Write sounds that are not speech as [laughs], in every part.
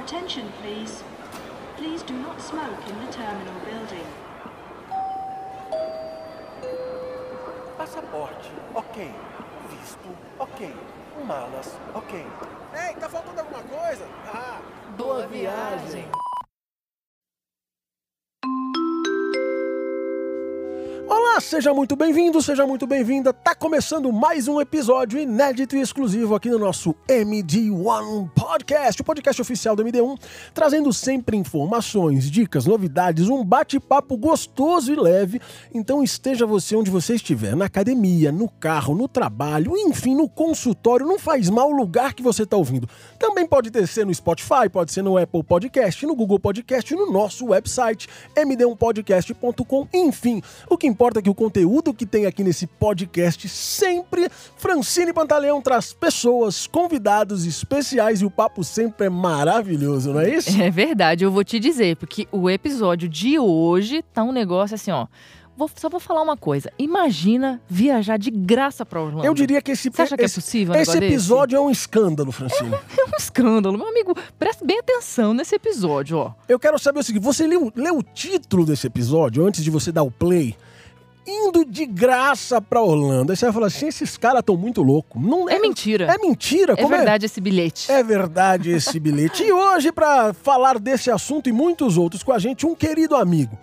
attention, please. Please do not smoke in the terminal building. Passaporte, ok. Visto, ok. Malas, ok. Ei, tá faltando alguma coisa? Ah, Boa viagem. Seja muito bem-vindo, seja muito bem-vinda. Tá começando mais um episódio inédito e exclusivo aqui no nosso MD1 Podcast, o podcast oficial do MD1, trazendo sempre informações, dicas, novidades, um bate-papo gostoso e leve. Então esteja você onde você estiver, na academia, no carro, no trabalho, enfim, no consultório, não faz mal o lugar que você está ouvindo. Também pode ser no Spotify, pode ser no Apple Podcast, no Google Podcast, no nosso website md1podcast.com, enfim, o que importa é que o conteúdo que tem aqui nesse podcast sempre Francine Pantaleão traz pessoas, convidados especiais e o papo sempre é maravilhoso, não é isso? É verdade, eu vou te dizer, porque o episódio de hoje tá um negócio assim, ó. Vou, só vou falar uma coisa. Imagina viajar de graça pra Orlando. Eu diria que esse, Você acha que é esse, possível um esse negócio desse? episódio é um escândalo, Francine. É um escândalo. Meu amigo, presta bem atenção nesse episódio, ó. Eu quero saber o seguinte: você leu, leu o título desse episódio antes de você dar o play? Indo de graça pra Orlando. Aí você vai falar assim: esses caras estão muito loucos. Não É mentira. É mentira, É como verdade esse bilhete. É verdade esse bilhete. E hoje, para falar desse assunto e muitos outros com a gente, um querido amigo.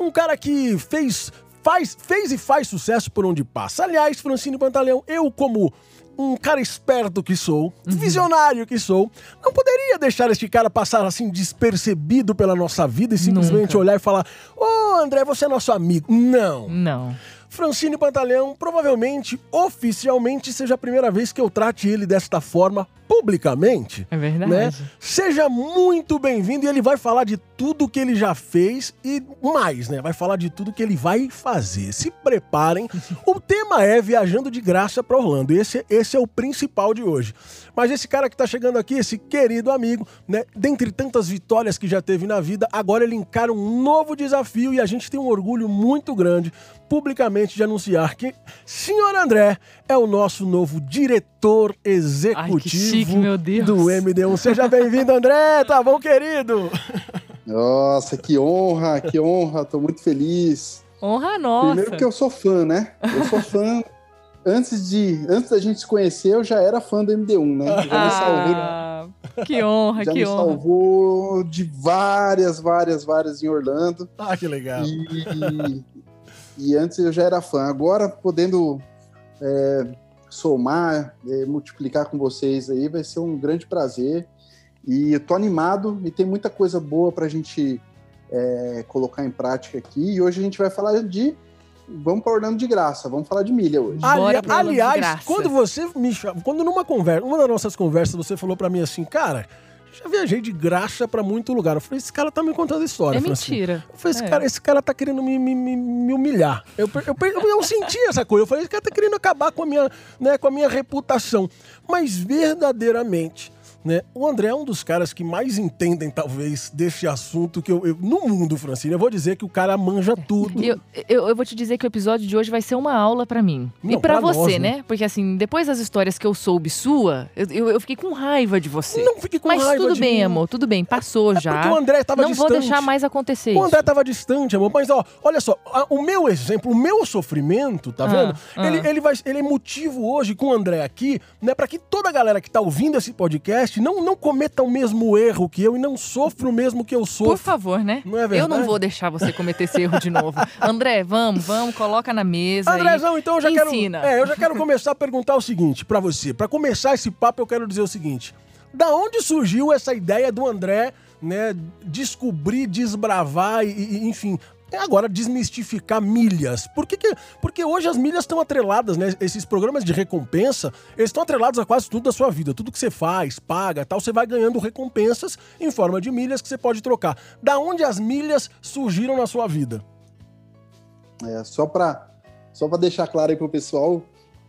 Um cara que fez, faz, fez e faz sucesso por onde passa. Aliás, Francine Pantaleão, eu como um cara esperto que sou, visionário que sou, não poderia deixar este cara passar assim despercebido pela nossa vida e simplesmente Nunca. olhar e falar: Ô André, você é nosso amigo. Não. Não. Francine Pantaleão, provavelmente, oficialmente, seja a primeira vez que eu trate ele desta forma publicamente. É verdade. Né? Seja muito bem-vindo e ele vai falar de tudo que ele já fez e mais, né? Vai falar de tudo que ele vai fazer. Se preparem. [laughs] o tema é viajando de graça para Orlando. Esse, esse é o principal de hoje. Mas esse cara que tá chegando aqui, esse querido amigo, né? Dentre tantas vitórias que já teve na vida, agora ele encara um novo desafio e a gente tem um orgulho muito grande publicamente de anunciar que Senhor André é o nosso novo diretor executivo chique, meu Deus. do MD1. Seja bem-vindo, André. Tá bom, querido? Nossa, que honra, que honra, tô muito feliz. Honra nossa. Primeiro porque eu sou fã, né? Eu sou fã. antes de, antes da gente se conhecer, eu já era fã do MD1, né? Já me salvei, Ah, que honra, já que me honra. salvou de várias, várias, várias em Orlando. Ah, que legal. E, e antes eu já era fã. Agora, podendo é, somar, é, multiplicar com vocês aí, vai ser um grande prazer. E eu tô animado e tem muita coisa boa pra gente é, colocar em prática aqui. E hoje a gente vai falar de. Vamos para Orlando de graça, vamos falar de milha hoje. Ali- aliás, quando você me chama, quando numa conversa, uma das nossas conversas, você falou pra mim assim, cara, já viajei de graça pra muito lugar. Eu falei, esse cara tá me contando história. É Francine. mentira. Eu falei, esse, É. cara, esse cara tá querendo me, me, me- humilhar. Eu, eu, per- eu senti essa coisa. Eu falei, esse cara tá querendo acabar com a minha, né, com a minha reputação. Mas verdadeiramente, né, o André é um dos caras que mais entendem, talvez, desse assunto que eu, eu- no mundo, Francine. Eu vou dizer que o cara manja tudo. Eu, eu, eu vou te dizer que o episódio de hoje vai ser uma aula pra mim. Não, e pra, pra nós, você, né? né? Porque assim, depois das histórias que eu soube sua, eu, eu, fiquei com raiva de você. Não fique com Mas raiva tudo de bem, mim. amor, tudo bem. Passou É já. porque o André tava Não vou distante. deixar mais acontecer O André isso. tava distante, amor. Mas, ó, olha só, a- o meu exemplo, o meu sofrimento, tá Ah, vendo? ah. Ele, ele, vai, ele é motivo hoje com o André aqui, né, pra que toda a galera que tá ouvindo esse podcast não, não cometa o mesmo erro que eu e não sofra o mesmo que eu Por sofro. favor, né? Não é eu verdade? não vou deixar você cometer esse erro de novo. [laughs] André, vamos, vamos, coloca na mesa. aí. Andrezão, então eu já Ensina. quero. É, eu já quero [laughs] começar a perguntar o seguinte pra você. Pra começar esse papo, eu quero dizer o seguinte: da onde surgiu essa ideia do André, né, descobrir, desbravar e, e, enfim. Agora, desmistificar milhas. Por que que- porque hoje as milhas estão atreladas, né? Esses programas de recompensa, eles estão atrelados a quase tudo da sua vida. Tudo que você faz, paga tal, você vai ganhando recompensas em forma de milhas que você pode trocar. Da onde as milhas surgiram na sua vida? É, só para só pra deixar claro aí pro pessoal,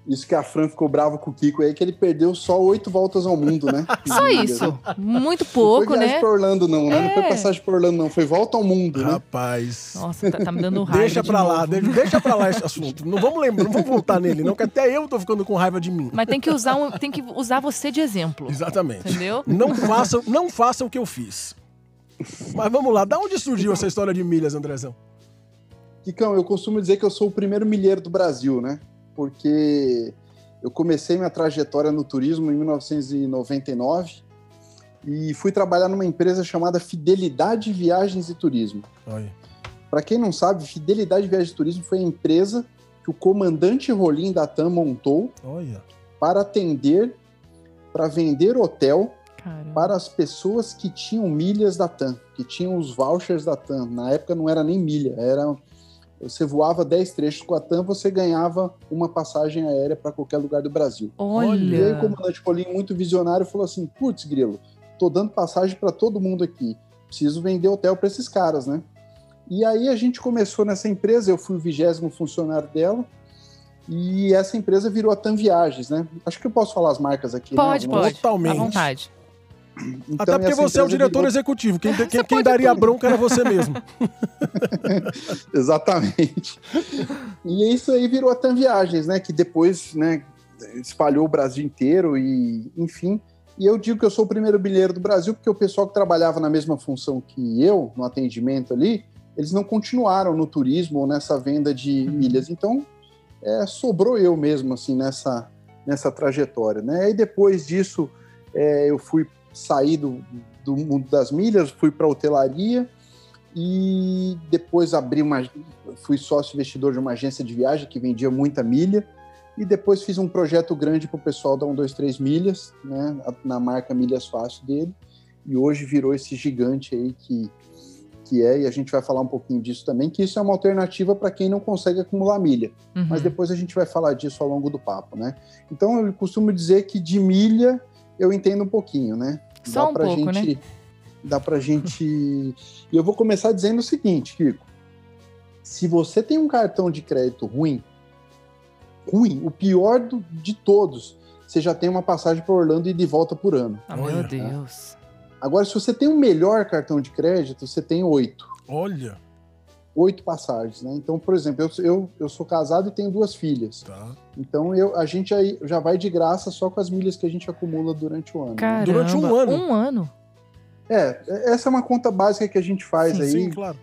Isso que a Fran ficou brava com o Kiko aí, que ele perdeu só oito voltas ao mundo, né? [laughs] Só Milhas, isso. né? Muito Não pouco, foi viagem né? pra Orlando, não, né? Não foi É. passagem pra Orlando, não. Foi volta ao mundo, né? Rapaz. Nossa, tá, tá me dando [laughs] raiva. Deixa de pra lá, novo. deixa, deixa pra lá esse assunto. Não vamos lembrar, não vamos voltar nele, não, que até eu tô ficando com raiva de mim. Mas tem que usar um, tem que usar você de exemplo. Exatamente. Entendeu? Não façam, não façam o que eu fiz. Mas vamos lá, da onde surgiu essa história de milhas, Andrezão? Kikão, eu costumo dizer que eu sou o primeiro milheiro do Brasil, né? Porque eu comecei minha trajetória no turismo em 1999 e fui trabalhar numa empresa chamada Fidelidade Viagens e Turismo. Para quem não sabe, Fidelidade Viagens e Turismo foi a empresa que o comandante Rolim da TAM montou Olha. para atender, para vender hotel Caramba. para as pessoas que tinham milhas da TAM, que tinham os vouchers da TAM. Na época não era nem milha, era você voava 10 trechos com a TAM, você ganhava uma passagem aérea para qualquer lugar do Brasil. E aí Olha. o comandante Rolim, muito visionário, falou assim: "Putz, grilo, tô dando passagem para todo mundo aqui. Preciso vender hotel para esses caras, né?" E aí a gente começou nessa empresa, eu fui o vigésimo funcionário dela. E essa empresa virou a TAM Viagens, né? Acho que eu posso falar as marcas aqui. Pode, né? pode. Totalmente. À vontade. Então, Até porque essa você é o empresa diretor executivo. Quem, [laughs] quem- quem daria tudo. bronca era você mesmo. [laughs] Exatamente. E isso aí virou a TAM Viagens, né? Que depois, né, espalhou o Brasil inteiro e, enfim. E eu digo que eu sou o primeiro bilheiro do Brasil porque o pessoal que trabalhava na mesma função que eu, no atendimento ali, eles não continuaram no turismo ou nessa venda de milhas. Então, é, sobrou eu mesmo, assim, nessa, nessa trajetória, né? E depois disso, é, eu fui sair do, do mundo das milhas, fui para hotelaria e depois abri uma fui sócio investidor de uma agência de viagem que vendia muita milha e depois fiz um projeto grande para o pessoal da 123 milhas, né, na marca Milhas Fácil dele, e hoje virou esse gigante aí que que é, e a gente vai falar um pouquinho disso também, que isso é uma alternativa para quem não consegue acumular milha. Uhum. Mas depois a gente vai falar disso ao longo do papo, né? Então eu costumo dizer que de milha eu entendo um pouquinho, né? Só um pra pouco, né? gente, Dá pra gente. [laughs] e eu vou começar dizendo o seguinte, Kiko. Se você tem um cartão de crédito ruim, ruim, o pior do- de todos, você já tem uma passagem para Orlando e de volta por ano. Ah, meu. Deus. Agora, se você tem um melhor cartão de crédito, você tem oito. Olha. Oito passagens, né? Então, por exemplo, eu, eu, eu sou casado e tenho duas filhas. Tá. Então eu, a gente aí já vai de graça só com as milhas que a gente acumula durante o ano. né? Caramba. Durante um ano. Um ano. É, essa é uma conta básica que a gente faz Sim, aí, Sim, claro.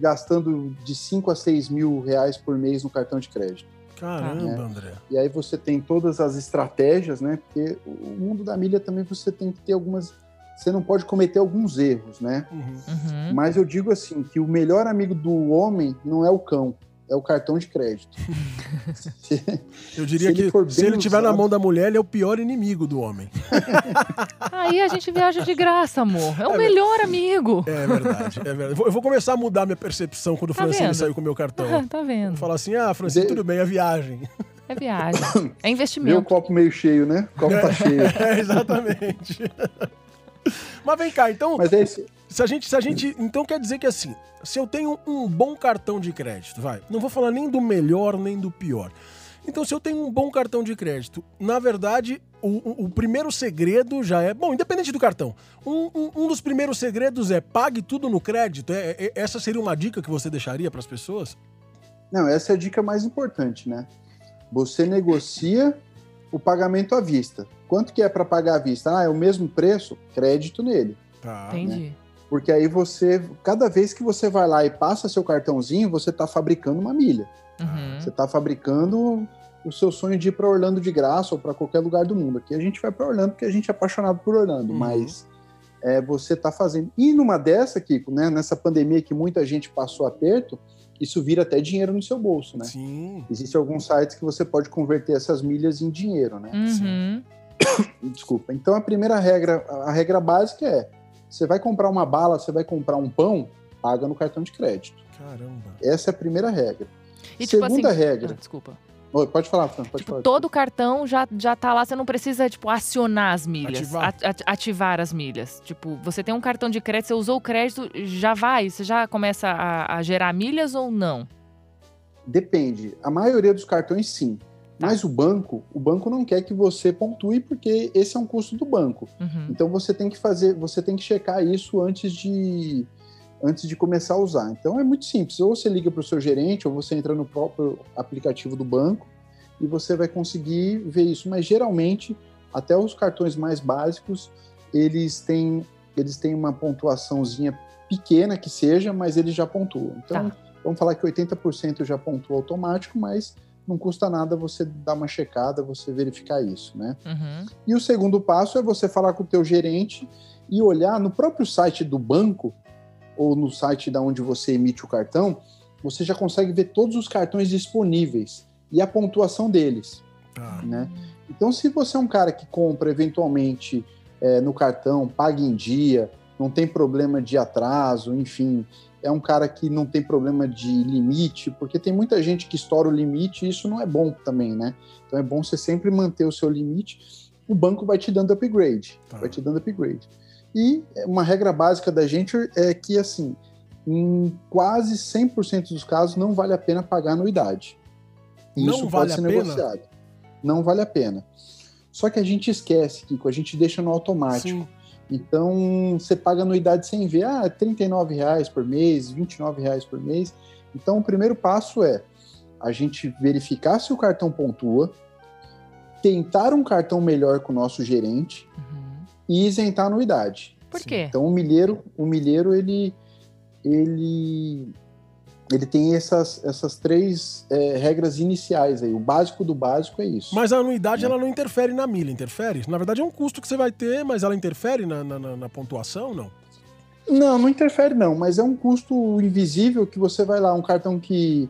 gastando de 5 a 6 mil reais por mês no cartão de crédito. Caramba, André. E aí você tem todas as estratégias, né? Porque o mundo da milha também você tem que ter algumas. Você não pode cometer alguns erros, né? Uhum. Uhum. Mas eu digo assim que o melhor amigo do homem não é o cão, é o cartão de crédito. Se- [laughs] Eu diria Se que se ele estiver na mão da mulher, ele é o pior inimigo do homem. [laughs] Aí a gente viaja de graça, amor. É o melhor amigo. É verdade, é verdade. Eu vou- começar a mudar minha percepção quando o Tá Francine vendo? saiu com o meu cartão. tá Vou vendo? falar assim, ah, Francine, tudo bem, é viagem. É viagem. [coughs] É o investimento. copo meio cheio, né? O copo tá [laughs] cheio. É, exatamente. Mas vem cá, então, Mas é esse. se a gente, se a gente, então quer dizer que assim, se eu tenho um bom cartão de crédito, vai, não vou falar nem do melhor nem do pior. Então, se eu tenho um bom cartão de crédito, na verdade, o, o- o primeiro segredo já é. Bom, independente do cartão, um, um- um dos primeiros segredos é pague tudo no crédito. É, é- essa seria uma dica que você deixaria para as pessoas? Não, essa é a dica mais importante, né? Você negocia o pagamento à vista. Quanto que é para pagar à vista? Ah, é o mesmo preço? Crédito nele. Tá. Entendi. Porque aí você, cada vez que você vai lá e passa seu cartãozinho, você está fabricando uma milha. Uhum. Você está fabricando o seu sonho de ir para Orlando de graça ou para qualquer lugar do mundo. Aqui a gente vai para Orlando porque a gente é apaixonado por Orlando, Uhum. mas é, você está fazendo. E numa dessa, Kiko, né, nessa pandemia que muita gente passou aperto, isso vira até dinheiro no seu bolso, né? Sim. Existem alguns sites que você pode converter essas milhas em dinheiro, né? Uhum. [coughs] Desculpa. Então a primeira regra, a regra básica é: você vai comprar uma bala, você vai comprar um pão, paga no cartão de crédito. Caramba. Essa é a primeira regra. E tipo Segunda assim. regra. Ah, desculpa. Oi, pode falar, Fran, pode Tipo, falar. todo cartão já, já tá lá, você não precisa, tipo, acionar as milhas. Ativar. at- at- ativar as milhas. Tipo, você tem um cartão de crédito, você usou o crédito, já vai, você já começa a, a gerar milhas ou não? Depende. A maioria dos cartões, sim. Mas o banco, o banco não quer que você pontue porque esse é um custo do banco. Uhum. Então você tem que fazer, você tem que checar isso antes de antes de começar a usar. Então é muito simples. Ou você liga para o seu gerente, ou você entra no próprio aplicativo do banco e você vai conseguir ver isso. Mas geralmente, até os cartões mais básicos, eles têm, eles têm uma pontuaçãozinha pequena que seja, mas eles já pontuam. Então, Tá. vamos falar que 80% já pontua automático, mas não custa nada você dar uma checada, você verificar isso, né? Uhum. E o segundo passo é você falar com o teu gerente e olhar no próprio site do banco ou no site da onde você emite o cartão, você já consegue ver todos os cartões disponíveis e a pontuação deles, Tá. né? Então, se você é um cara que compra eventualmente é, no cartão, paga em dia, não tem problema de atraso, enfim, é um cara que não tem problema de limite, porque tem muita gente que estoura o limite e isso não é bom também, né? Então é bom você sempre manter o seu limite. O banco vai te dando upgrade, Tá. vai te dando upgrade. E uma regra básica da gente é que, assim, em quase 100% dos casos, não vale a pena pagar anuidade. Não isso vale pode ser pena? negociado. Não vale a pena. Só que a gente esquece, Kiko, a gente deixa no automático. Sim. Então, você paga anuidade sem ver, ah, 39 reais por mês, 29 reais por mês. Então, o primeiro passo é a gente verificar se o cartão pontua, tentar um cartão melhor com o nosso gerente. E isentar a anuidade. Por quê? Então, o milheiro, o milheiro ele, ele, ele tem essas, essas três é, regras iniciais aí. O básico do básico é isso. Mas a anuidade ela não interfere na milha, interfere? Na verdade é um custo que você vai ter, mas ela interfere na, na, na- na pontuação, não? Não, não interfere não, mas é um custo invisível que você vai lá, um cartão que,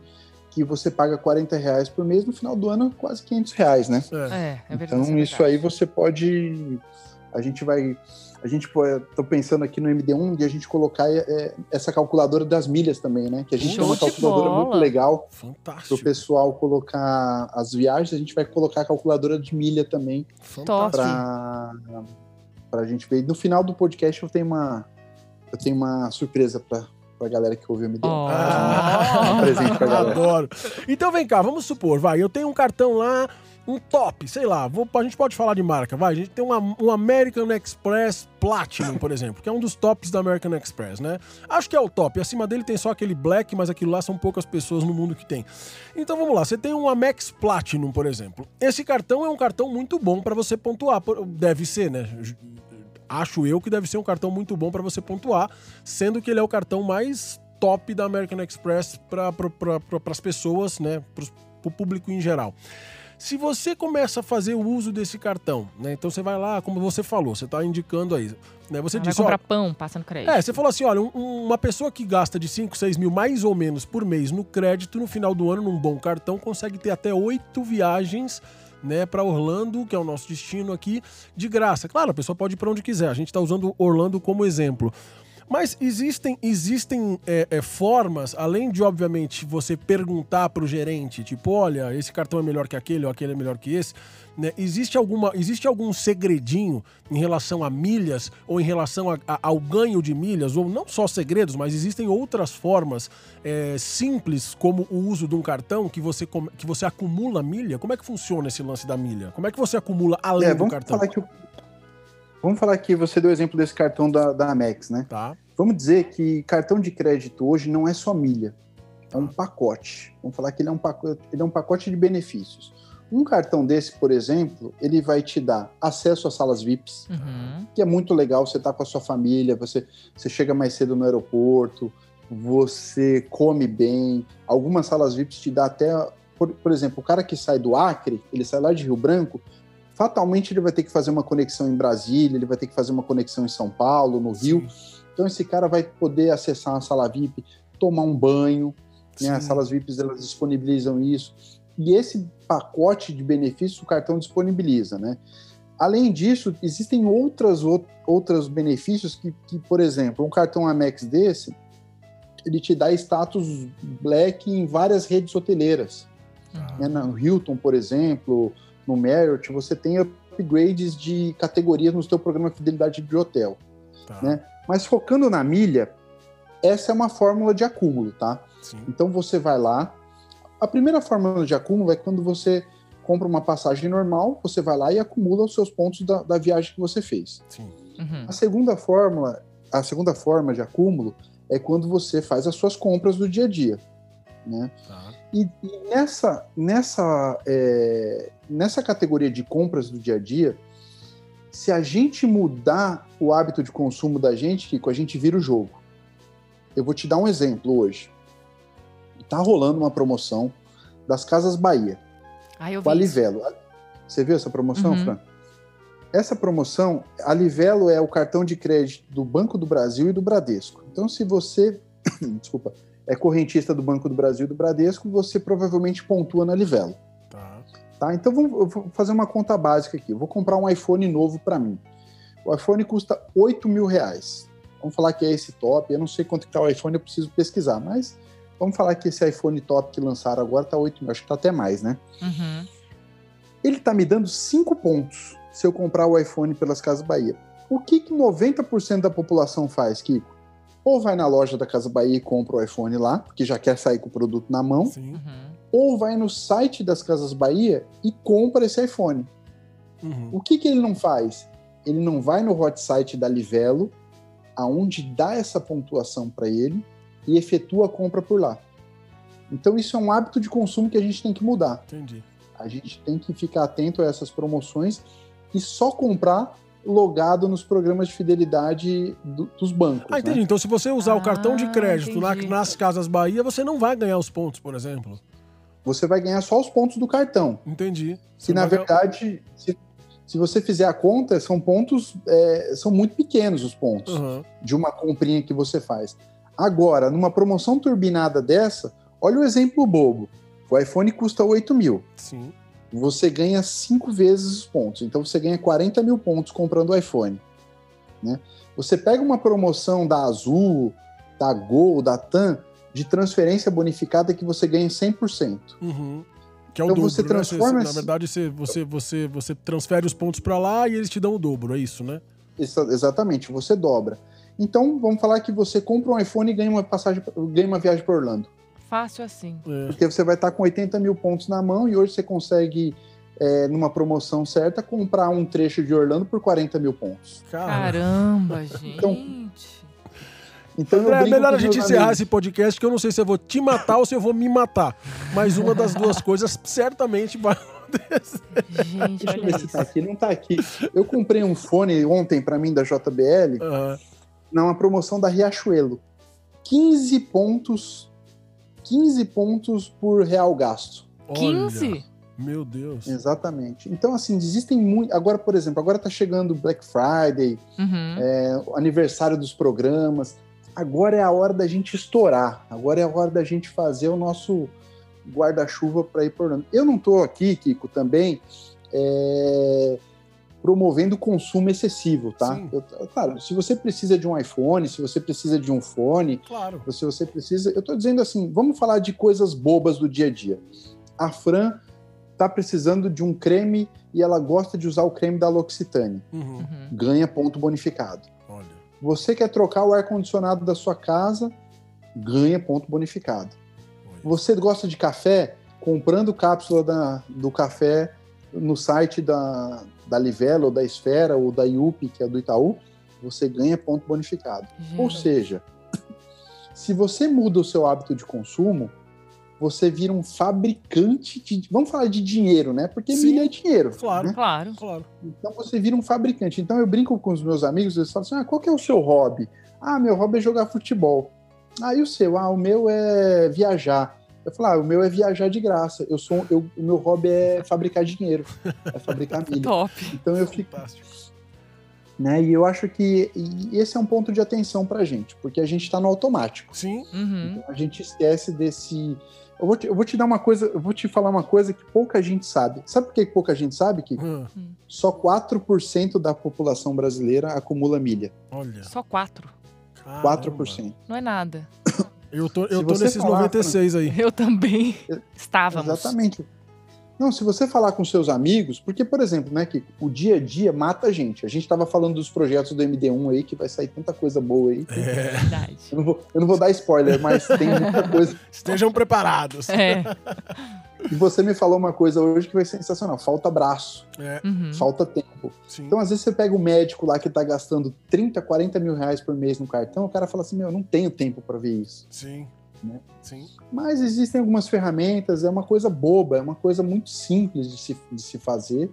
que você paga 40 reais por mês, no final do ano quase 500 reais, né? É. É, é verdade. Então isso é isso verdade. aí você pode, a gente vai, a gente pode, tô pensando aqui no MD1 de a gente colocar é, essa calculadora das milhas também, né? Que a gente Show tem uma calculadora bola. muito legal para Fantástico. o pessoal colocar as viagens, a gente vai colocar a calculadora de milha também Fantástico. para para a gente ver. E no final do podcast eu tenho uma eu tenho uma surpresa para a galera que ouviu o MD1. Oh. Um presente pra [laughs] galera. Adoro. Então vem cá, vamos supor, vai, eu tenho um cartão lá, um top, sei lá, vou- a gente pode falar de marca, vai, a gente tem uma, um American Express Platinum, por exemplo, que é um dos tops da American Express, né? Acho que é o top, acima dele tem só aquele Black, mas aquilo lá são poucas pessoas no mundo que tem. Então vamos lá, você tem um Amex Platinum, por exemplo. Esse cartão é um cartão muito bom para você pontuar, deve ser, né? Acho eu que deve ser um cartão muito bom para você pontuar, sendo que ele é o cartão mais top da American Express para pra, as pessoas, né, para o público em geral. Se você começa a fazer o uso desse cartão, né, então você vai lá, como você falou, você está indicando aí, né, você Ah, vai disse, ó, comprar pão, passa no crédito. é, você falou assim, olha, um- uma pessoa que gasta de 5, 6 mil mais ou menos por mês no crédito, no final do ano, num bom cartão, consegue ter até oito viagens né, para Orlando, que é o nosso destino aqui, de graça. Claro, a pessoa pode ir para onde quiser. A gente está usando Orlando como exemplo. Mas existem, existem é, é, formas, além de, obviamente, você perguntar para o gerente, tipo, olha, esse cartão é melhor que aquele, ou aquele é melhor que esse, né? Existe, alguma, existe algum segredinho em relação a milhas, ou em relação a- a- ao ganho de milhas, ou não só segredos, mas existem outras formas é, simples, como o uso de um cartão, que você, que você acumula milha? Como é que funciona esse lance da milha? Como é que você acumula além É, do cartão? falar que o- Vamos falar que você deu o exemplo desse cartão da, da Amex, né? Tá, Vamos dizer que cartão de crédito hoje não é só milha, é um pacote. Vamos falar que ele é um pacote, ele é um pacote de benefícios. Um cartão desse, por exemplo, ele vai te dar acesso às salas VIPs, Uhum. que é muito legal. Você tá com a sua família, você, você chega mais cedo no aeroporto, você come bem. Algumas salas VIPs te dá até, por, por exemplo, o cara que sai do Acre, ele sai lá de Rio Branco, fatalmente ele vai ter que fazer uma conexão em Brasília, ele vai ter que fazer uma conexão em São Paulo, no Rio. Então esse cara vai poder acessar uma sala VIP, tomar um banho, né? As Sim. salas VIPs elas disponibilizam isso. E esse pacote de benefícios o cartão disponibiliza, né? Além disso, existem outras out- outros benefícios que, que, por exemplo, um cartão Amex desse, ele te dá status black em várias redes hoteleiras. Né? No Hilton, por exemplo, no Marriott, você tem upgrades de categorias no seu programa de fidelidade de hotel. Tá, né? Mas focando na milha, essa é uma fórmula de acúmulo, tá? sim. Então você vai lá. A primeira fórmula de acúmulo é quando você compra uma passagem normal, você vai lá e acumula os seus pontos da, da viagem que você fez. Sim. Uhum. A segunda fórmula, a segunda forma de acúmulo é quando você faz as suas compras do dia a dia, né? Tá. E, e nessa, nessa, é, nessa categoria de compras do dia a dia, se a gente mudar o hábito de consumo da gente, Kiko, a gente vira o jogo. Eu vou te dar um exemplo hoje. Tá rolando uma promoção das Casas Bahia, Ai, eu vi isso. Livelo. Você viu essa promoção, Uhum. Fran? Essa promoção, a Livelo é o cartão de crédito do Banco do Brasil e do Bradesco. Então, se você, [coughs] desculpa, é correntista do Banco do Brasil e do Bradesco, você provavelmente pontua na Livelo. Tá. Tá? Então vamos, vou fazer uma conta básica aqui. Eu vou comprar um iPhone novo para mim. O iPhone custa 8 mil reais. Vamos falar que é esse top. Eu não sei quanto que tá o iPhone, eu preciso pesquisar. Mas vamos falar que esse iPhone top que lançaram agora tá 8 mil. Acho que tá até mais, né? Uhum. Ele tá me dando 5 pontos se eu comprar o iPhone pelas Casas Bahia. O que, que 90% da população faz, Kiko? Ou vai na loja da Casa Bahia e compra o iPhone lá, porque já quer sair com o produto na mão, Sim. Uhum. ou vai no site das Casas Bahia e compra esse iPhone. Uhum. O que, que ele não faz? Ele não vai no hot site da Livelo, aonde dá essa pontuação para ele e efetua a compra por lá. Então isso é um hábito de consumo que a gente tem que mudar. Entendi. A gente tem que ficar atento a essas promoções e só comprar logado nos programas de fidelidade do- dos bancos. Ah, entendi. né? Então, se você usar o cartão de Ah, crédito na- entendi. nas Casas Bahia, você não vai ganhar os pontos, por exemplo. Você vai ganhar só os pontos do cartão. Entendi. Que Você na vai ganhar- verdade, se, se você fizer a conta, são pontos, é, são muito pequenos os pontos. Aham. de uma comprinha que você faz. Agora, numa promoção turbinada dessa, olha o exemplo bobo. O iPhone custa 8 mil. Sim. Você ganha cinco vezes os pontos. Então você ganha 40 mil pontos comprando o iPhone. Né? Você pega uma promoção da Azul, da Gol, da TAM, de transferência bonificada que você ganha 100%. Uhum. Que é o Então dobro, você né? transforma na verdade, você, você, você, você transfere os pontos pra lá e eles te dão o dobro, é isso, né? Exa- Exatamente, você dobra. Então, vamos falar que você compra um iPhone e ganha uma passagem, ganha uma viagem para Orlando. Fácil assim. É. Porque você vai estar com 80 mil pontos na mão e hoje você consegue, é, numa promoção certa, comprar um trecho de Orlando por 40 mil pontos. Cara. Caramba, [laughs] gente. Então André, é melhor a gente encerrar amigos. esse podcast, que eu não sei se eu vou te matar ou se eu vou me matar. Mas uma das duas [laughs] coisas certamente vai acontecer. Gente, Deixa eu ver se tá aqui. Não tá aqui. Eu comprei um fone ontem para mim da JBL, Aham. numa promoção da Riachuelo. 15 pontos. 15 pontos por real gasto. Olha, 15? Meu Deus. Exatamente. Então, assim, existem muito. Agora, por exemplo, agora tá chegando Black Friday, Uhum. é, o aniversário dos programas. Agora é a hora da gente estourar. Agora é a hora da gente fazer o nosso guarda-chuva para ir por. Eu não estou aqui, Kiko, também é, promovendo consumo excessivo, tá? Eu- claro, se você precisa de um iPhone, se você precisa de um fone, Claro. se você precisa. Eu estou dizendo assim, vamos falar de coisas bobas do dia a dia. A Fran está precisando de um creme e ela gosta de usar o creme da L'Occitane. Uhum. Uhum. Ganha ponto bonificado. Olha. Você quer trocar o ar-condicionado da sua casa, ganha ponto bonificado. olha. Você gosta de café? Comprando cápsula da- do café no site da, da Livelo, ou da Esfera, ou da IUP, que é do Itaú, você ganha ponto bonificado. Ou seja, se você muda o seu hábito de consumo, você vira um fabricante de. Vamos falar de dinheiro, né? Porque Sim, milha é dinheiro. claro. né? Claro. Claro. Então você vira um fabricante. Então eu brinco com os meus amigos, eles falam assim: ah, qual que é o seu hobby? Ah, meu hobby é jogar futebol. Ah, e o seu? Ah, o meu é viajar. Eu falo, ah, o meu é viajar de graça. Eu sou, eu, o meu hobby é fabricar dinheiro, é fabricar [laughs] milha. Top. Então eu fico, Fantástico. né? E eu acho que esse é um ponto de atenção pra gente, porque a gente tá no automático. Sim. Uhum. Então a gente esquece desse. Eu vou, te, eu vou te dar uma coisa, eu vou te falar uma coisa que pouca gente sabe. Sabe por que pouca gente sabe? Que Ah, só 4% da população brasileira acumula milha. olha. Só quatro. caramba. 4%. Não é nada. Eu tô, eu Se tô nesses falar, 96 aí. Eu também. Estávamos. Exatamente. Não, se você falar com seus amigos, porque, por exemplo, né, que o dia a dia mata a gente. A gente estava falando dos projetos do MD1 aí, que vai sair tanta coisa boa aí. É, Verdade. Eu, não vou, eu não vou dar spoiler, mas tem muita coisa. [laughs] estejam preparados. É. [laughs] E você me falou uma coisa hoje que foi sensacional: falta braço, É, Uhum. falta tempo. sim. Então, às vezes, você pega o médico lá que tá gastando 30, 40 mil reais por mês no cartão, o cara fala assim: Meu, eu não tenho tempo para ver isso. Sim. Né? Sim. Mas existem algumas ferramentas, é uma coisa boba, é uma coisa muito simples de se, de se fazer,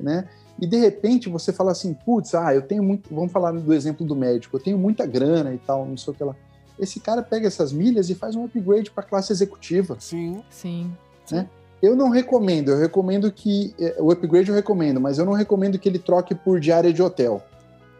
né? E de repente você fala assim, putz, ah, eu tenho muito. Vamos falar do exemplo do médico, eu tenho muita grana e tal, não sei o que lá. Esse cara pega essas milhas e faz um upgrade para classe executiva. Sim. Sim. Eu não recomendo, eu recomendo que. eh, O upgrade eu recomendo, mas eu não recomendo que ele troque por diária de hotel.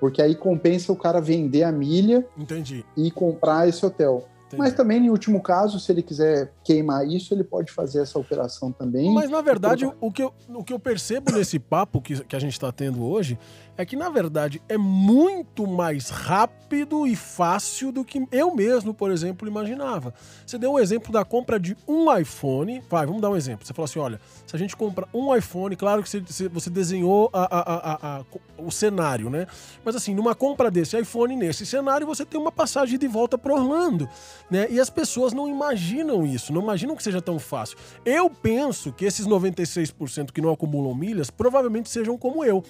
Porque aí compensa o cara vender a milha Entendi. e comprar esse hotel. entendi. Mas também, em último caso, se ele quiser queimar isso, ele pode fazer essa operação também. Mas na verdade, o que eu, o que eu percebo nesse papo que, que a gente está tendo hoje é que, na verdade, é muito mais rápido e fácil do que eu mesmo, por exemplo, imaginava. Você deu um exemplo da compra de um iPhone. Vai, vamos dar um exemplo. Você falou assim: olha, se a gente compra um iPhone, claro que você, desenhou a- a- a- o cenário, né? Mas assim, numa compra desse iPhone, nesse cenário, você tem uma passagem de volta para Orlando, né? E as pessoas não imaginam isso, não imaginam que seja tão fácil. Eu penso que esses 96% que não acumulam milhas provavelmente sejam como eu,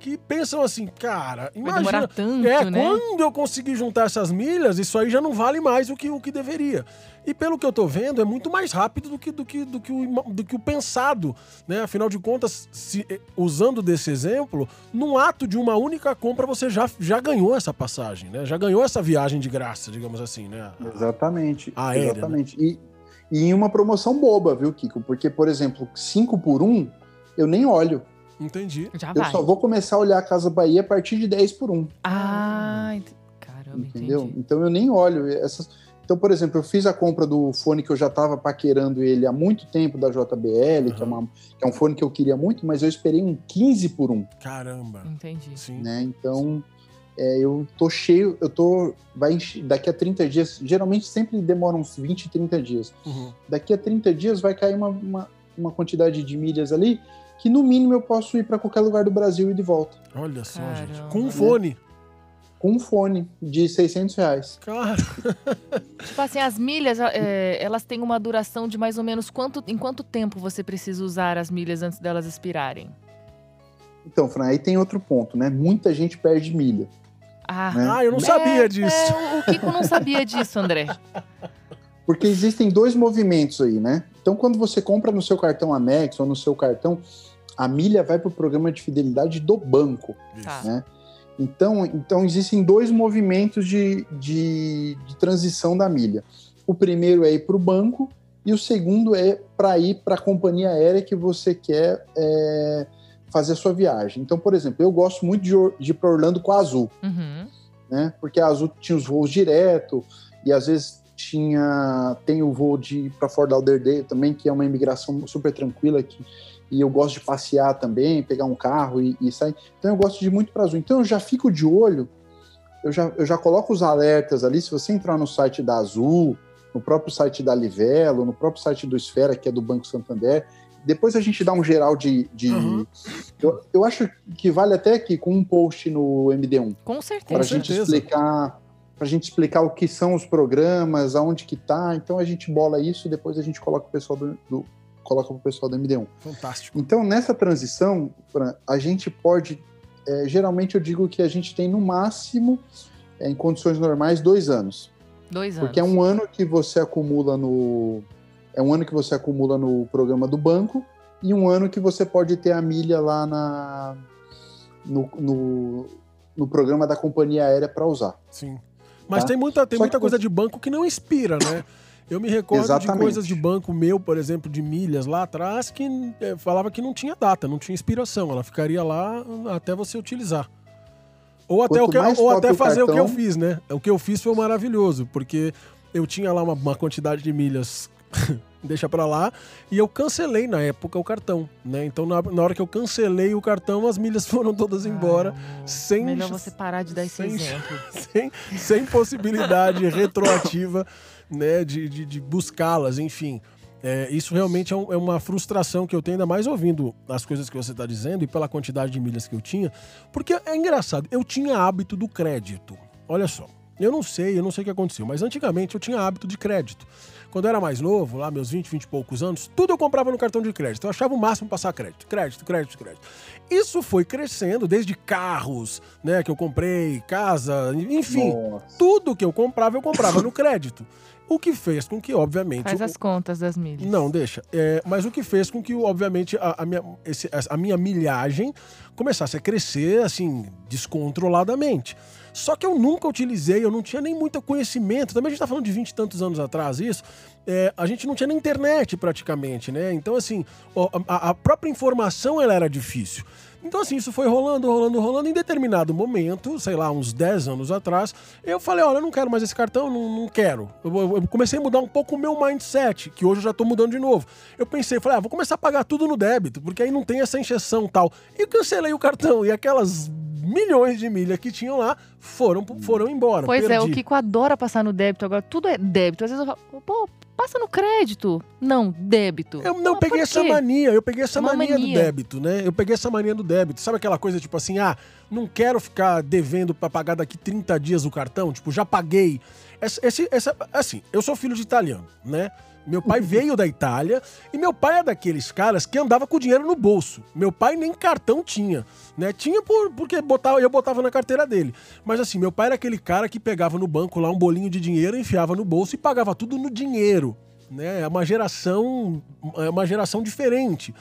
que assim, cara, Vai imagina. demorar tanto, é, né? quando eu conseguir juntar essas milhas, isso aí já não vale mais o que, o que deveria. E pelo que eu tô vendo, é muito mais rápido do que, do que, do que, o, do que o pensado, né? Afinal de contas, se, eh, usando desse exemplo, num ato de uma única compra, você já, já ganhou essa passagem, né? Já ganhou essa viagem de graça, digamos assim, né? Exatamente. Aérea, né? exatamente. E, e em uma promoção boba, viu, Kiko? Porque, por exemplo, 5 por 1, um, eu nem olho. Entendi. Já Eu vai. só vou começar a olhar a Casa Bahia a partir de 10 por 1. Um, Ah, ent- caramba, entendeu? entendi. Então eu nem olho. Essas... Então, por exemplo, eu fiz a compra do fone que eu já estava paquerando ele há muito tempo da JBL, que, é uma- que é um fone que eu queria muito, mas eu esperei um 15 por 1. Um, Caramba. Entendi. Sim. né? Então, é, eu tô cheio, eu tô. Vai enche- daqui a 30 dias, geralmente sempre demora uns 20, 30 dias. Uhum. Daqui a 30 dias vai cair uma, uma, uma quantidade de milhas ali que no mínimo eu posso ir para qualquer lugar do Brasil e de volta. Olha só, gente. Caramba. Com um fone. Com um fone de 600 reais. Cara, [laughs] Tipo assim, as milhas, é, elas têm uma duração de mais ou menos quanto, em quanto tempo você precisa usar as milhas antes delas expirarem? Então, Fran, aí tem outro ponto, né? Muita gente perde milha. Ah, Né? ah, eu não é, sabia disso. é, o- o Kiko não sabia disso, André. Porque existem dois movimentos aí, né? Então, quando você compra no seu cartão Amex ou no seu cartão, a milha vai para o programa de fidelidade do banco. Tá. né? Então, então existem dois movimentos de, de, de transição da milha. O primeiro é ir para o banco e o segundo é para ir para a companhia aérea que você quer é, fazer a sua viagem. Então, por exemplo, eu gosto muito de, de ir para Orlando com a Azul, Uhum. né? Porque a Azul tinha os voos direto e às vezes tinha tem o voo de para Fort Lauderdale também, que é uma imigração super tranquila que e eu gosto de passear também, pegar um carro e, e sair. Então eu gosto de ir muito para Azul. Então eu já fico de olho, eu já, eu já coloco os alertas ali. Se você entrar no site da Azul, no próprio site da Livelo, no próprio site do Esfera, que é do Banco Santander, depois a gente dá um geral de. de- Uhum. eu, eu acho que vale até que com um post no MD1 Com para certeza. a gente certeza. explicar para a gente explicar o que são os programas, aonde que tá. Então a gente bola isso e depois a gente coloca o pessoal do, do coloca pro pessoal do MD1. Fantástico. Então nessa transição, a gente pode é, geralmente eu digo que a gente tem no máximo é, em condições normais dois anos, Dois anos. porque é um ano que você acumula no é um ano que você acumula no programa do banco e um ano que você pode ter a milha lá na no, no, no programa da companhia aérea para usar. Sim. Mas Tá? tem muita, tem Só muita que coisa de banco que não inspira, né? Eu me recordo de Exatamente. coisas de banco meu, por exemplo, de milhas lá atrás, que eh, falava que não tinha data, não tinha inspiração. Ela ficaria lá até você utilizar. Ou até, Quanto o que, ou até o fazer o que eu cartão- fiz, né? O que eu fiz foi maravilhoso, porque eu tinha lá uma, uma quantidade de milhas, deixa pra lá, e eu cancelei na época o cartão, né? Então na, na hora que eu cancelei o cartão, as milhas [laughs] foram todas embora, Ai, amor, sem- Melhor você parar de dar esse sem- exemplo. [laughs] sem, sem possibilidade retroativa né, de, de, de buscá-las, enfim. É, isso realmente é, um- é uma frustração que eu tenho, ainda mais ouvindo as coisas que você está dizendo e pela quantidade de milhas que eu tinha. Porque é engraçado, eu tinha hábito do crédito. Olha só, Eu não sei, eu não sei o que aconteceu, mas antigamente eu tinha hábito de crédito. Quando eu era mais novo, lá meus 20, 20 e poucos anos, tudo eu comprava no cartão de crédito. Eu achava o máximo passar crédito, crédito, crédito, crédito. Isso foi crescendo, desde carros, né, que eu comprei, casa, enfim, Nossa. tudo que eu comprava, eu comprava no [laughs] crédito. O que fez com que, obviamente. Faz o- as contas das milhas. Não, deixa. É, mas o que fez com que, obviamente, a, a minha, esse- a minha milhagem começasse a crescer, assim, descontroladamente. Só que eu nunca utilizei, eu não tinha nem muito conhecimento. Também a gente tá falando de 20 e tantos anos atrás, isso. É, a gente não tinha nem internet praticamente, né? Então, assim, a, a própria informação ela era difícil. Então, assim, isso foi rolando, rolando, rolando. Em determinado momento, sei lá, uns 10 anos atrás, eu falei: olha, eu não quero mais esse cartão, não, não quero. Eu, eu- eu comecei a mudar um pouco o meu mindset, que hoje eu já tô mudando de novo. Eu pensei, falei, ah, vou começar a pagar tudo no débito, porque aí não tem essa encheção tal. E cancelei o cartão. E aquelas milhões de milhas que tinham lá foram, foram embora. Pois é, o Perdi. Kiko adora passar no débito agora. Tudo é débito. Às vezes eu falo, pô, passa no crédito. Não, débito. Eu não Ah, peguei essa mania, eu peguei essa Uma mania, do mania. débito, né? Eu peguei essa mania do débito. Sabe aquela coisa tipo assim, ah, não quero ficar devendo pra pagar daqui 30 dias o cartão, tipo, já paguei. Essa, esse, essa, assim, eu sou filho de italiano, né? Meu pai veio da Itália e meu pai é daqueles caras que andava com o dinheiro no bolso. Meu pai nem cartão tinha, né? Tinha por, porque botava, eu botava na carteira dele. Mas assim, meu pai era aquele cara que pegava no banco lá um bolinho de dinheiro, enfiava no bolso e pagava tudo no dinheiro né? É uma geração, é uma geração diferente.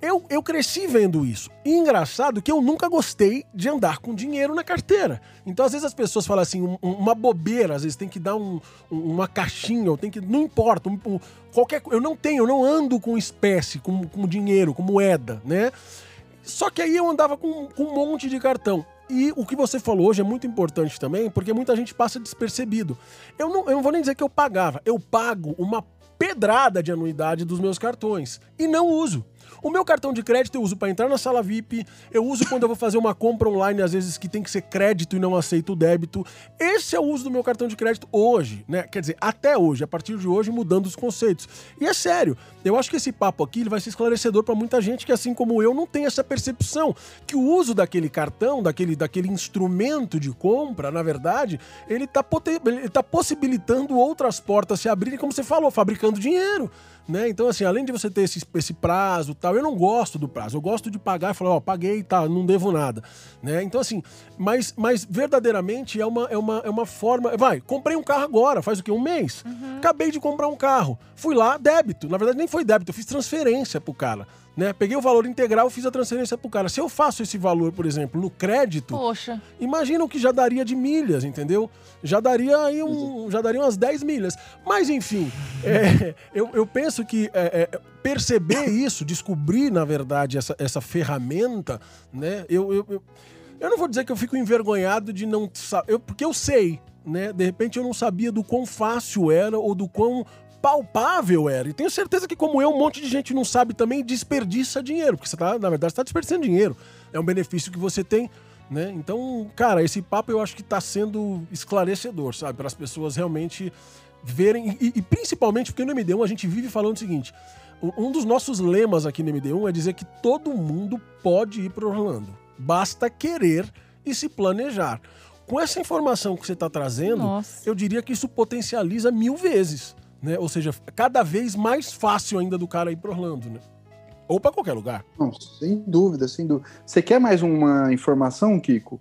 Eu, eu cresci vendo isso. E engraçado que eu nunca gostei de andar com dinheiro na carteira. Então, às vezes, as pessoas falam assim, um- um- uma bobeira, às vezes tem que dar um- um- uma caixinha, ou tem que. Não importa, um- qualquer Eu não tenho, eu não ando com espécie, com, com dinheiro, com moeda, né? Só que aí eu andava com, com um monte de cartão. E o que você falou hoje é muito importante também, porque muita gente passa despercebido. Eu não, eu não vou nem dizer que eu pagava, eu pago uma pedrada de anuidade dos meus cartões e não uso. O meu cartão de crédito eu uso para entrar na sala VIP, eu uso quando eu vou fazer uma compra online, às vezes que tem que ser crédito e não aceito o débito. Esse é o uso do meu cartão de crédito hoje, né? Quer dizer, até hoje, a partir de hoje, mudando os conceitos. E é sério, eu acho que esse papo aqui ele vai ser esclarecedor para muita gente que, assim como eu, não tem essa percepção que o uso daquele cartão, daquele, daquele instrumento de compra, na verdade, ele está tá possibilitando outras portas se abrirem, como você falou, fabricando dinheiro. Né? Então, assim, além de você ter esse, esse prazo tal, eu não gosto do prazo. Eu gosto de pagar e falar, ó, paguei, tá, não devo nada. Né? Então, assim, mas, mas verdadeiramente é uma, é, uma, é uma forma. Vai, comprei um carro agora, faz o quê? Um mês. Acabei de comprar um carro. Fui lá, débito. Na verdade, nem foi débito, eu fiz transferência pro cara. Né? Peguei o valor integral, fiz a transferência pro cara. Se eu faço esse valor, por exemplo, no crédito, Poxa. Imagina o que já daria de milhas, entendeu? Já daria aí um, já daria umas 10 milhas. Mas enfim, é, [laughs] eu, eu penso que é, é, perceber isso, descobrir, na verdade, essa, essa ferramenta, né? Eu, eu, eu, eu não vou dizer que eu fico envergonhado de não saber, porque eu sei, né? De repente eu não sabia do quão fácil era ou do quão palpável era. E tenho certeza que, como eu, um monte de gente não sabe também desperdiça dinheiro. Porque você tá, na verdade, você tá desperdiçando dinheiro. É um benefício que você tem, né? Então, cara, esse papo eu acho que tá sendo esclarecedor, sabe? Para as pessoas realmente verem. E, e principalmente porque no MD1 a gente vive falando o seguinte: um um dos nossos lemas aqui no MD1 é dizer que todo mundo pode ir para Orlando. Basta querer e se planejar. Com essa informação que você está trazendo, Nossa. eu diria que isso potencializa mil vezes. Né? Ou seja, cada vez mais fácil ainda do cara ir para Orlando, né? Ou para qualquer lugar. Não, sem dúvida, sem dúvida. Você quer mais uma informação, Kiko?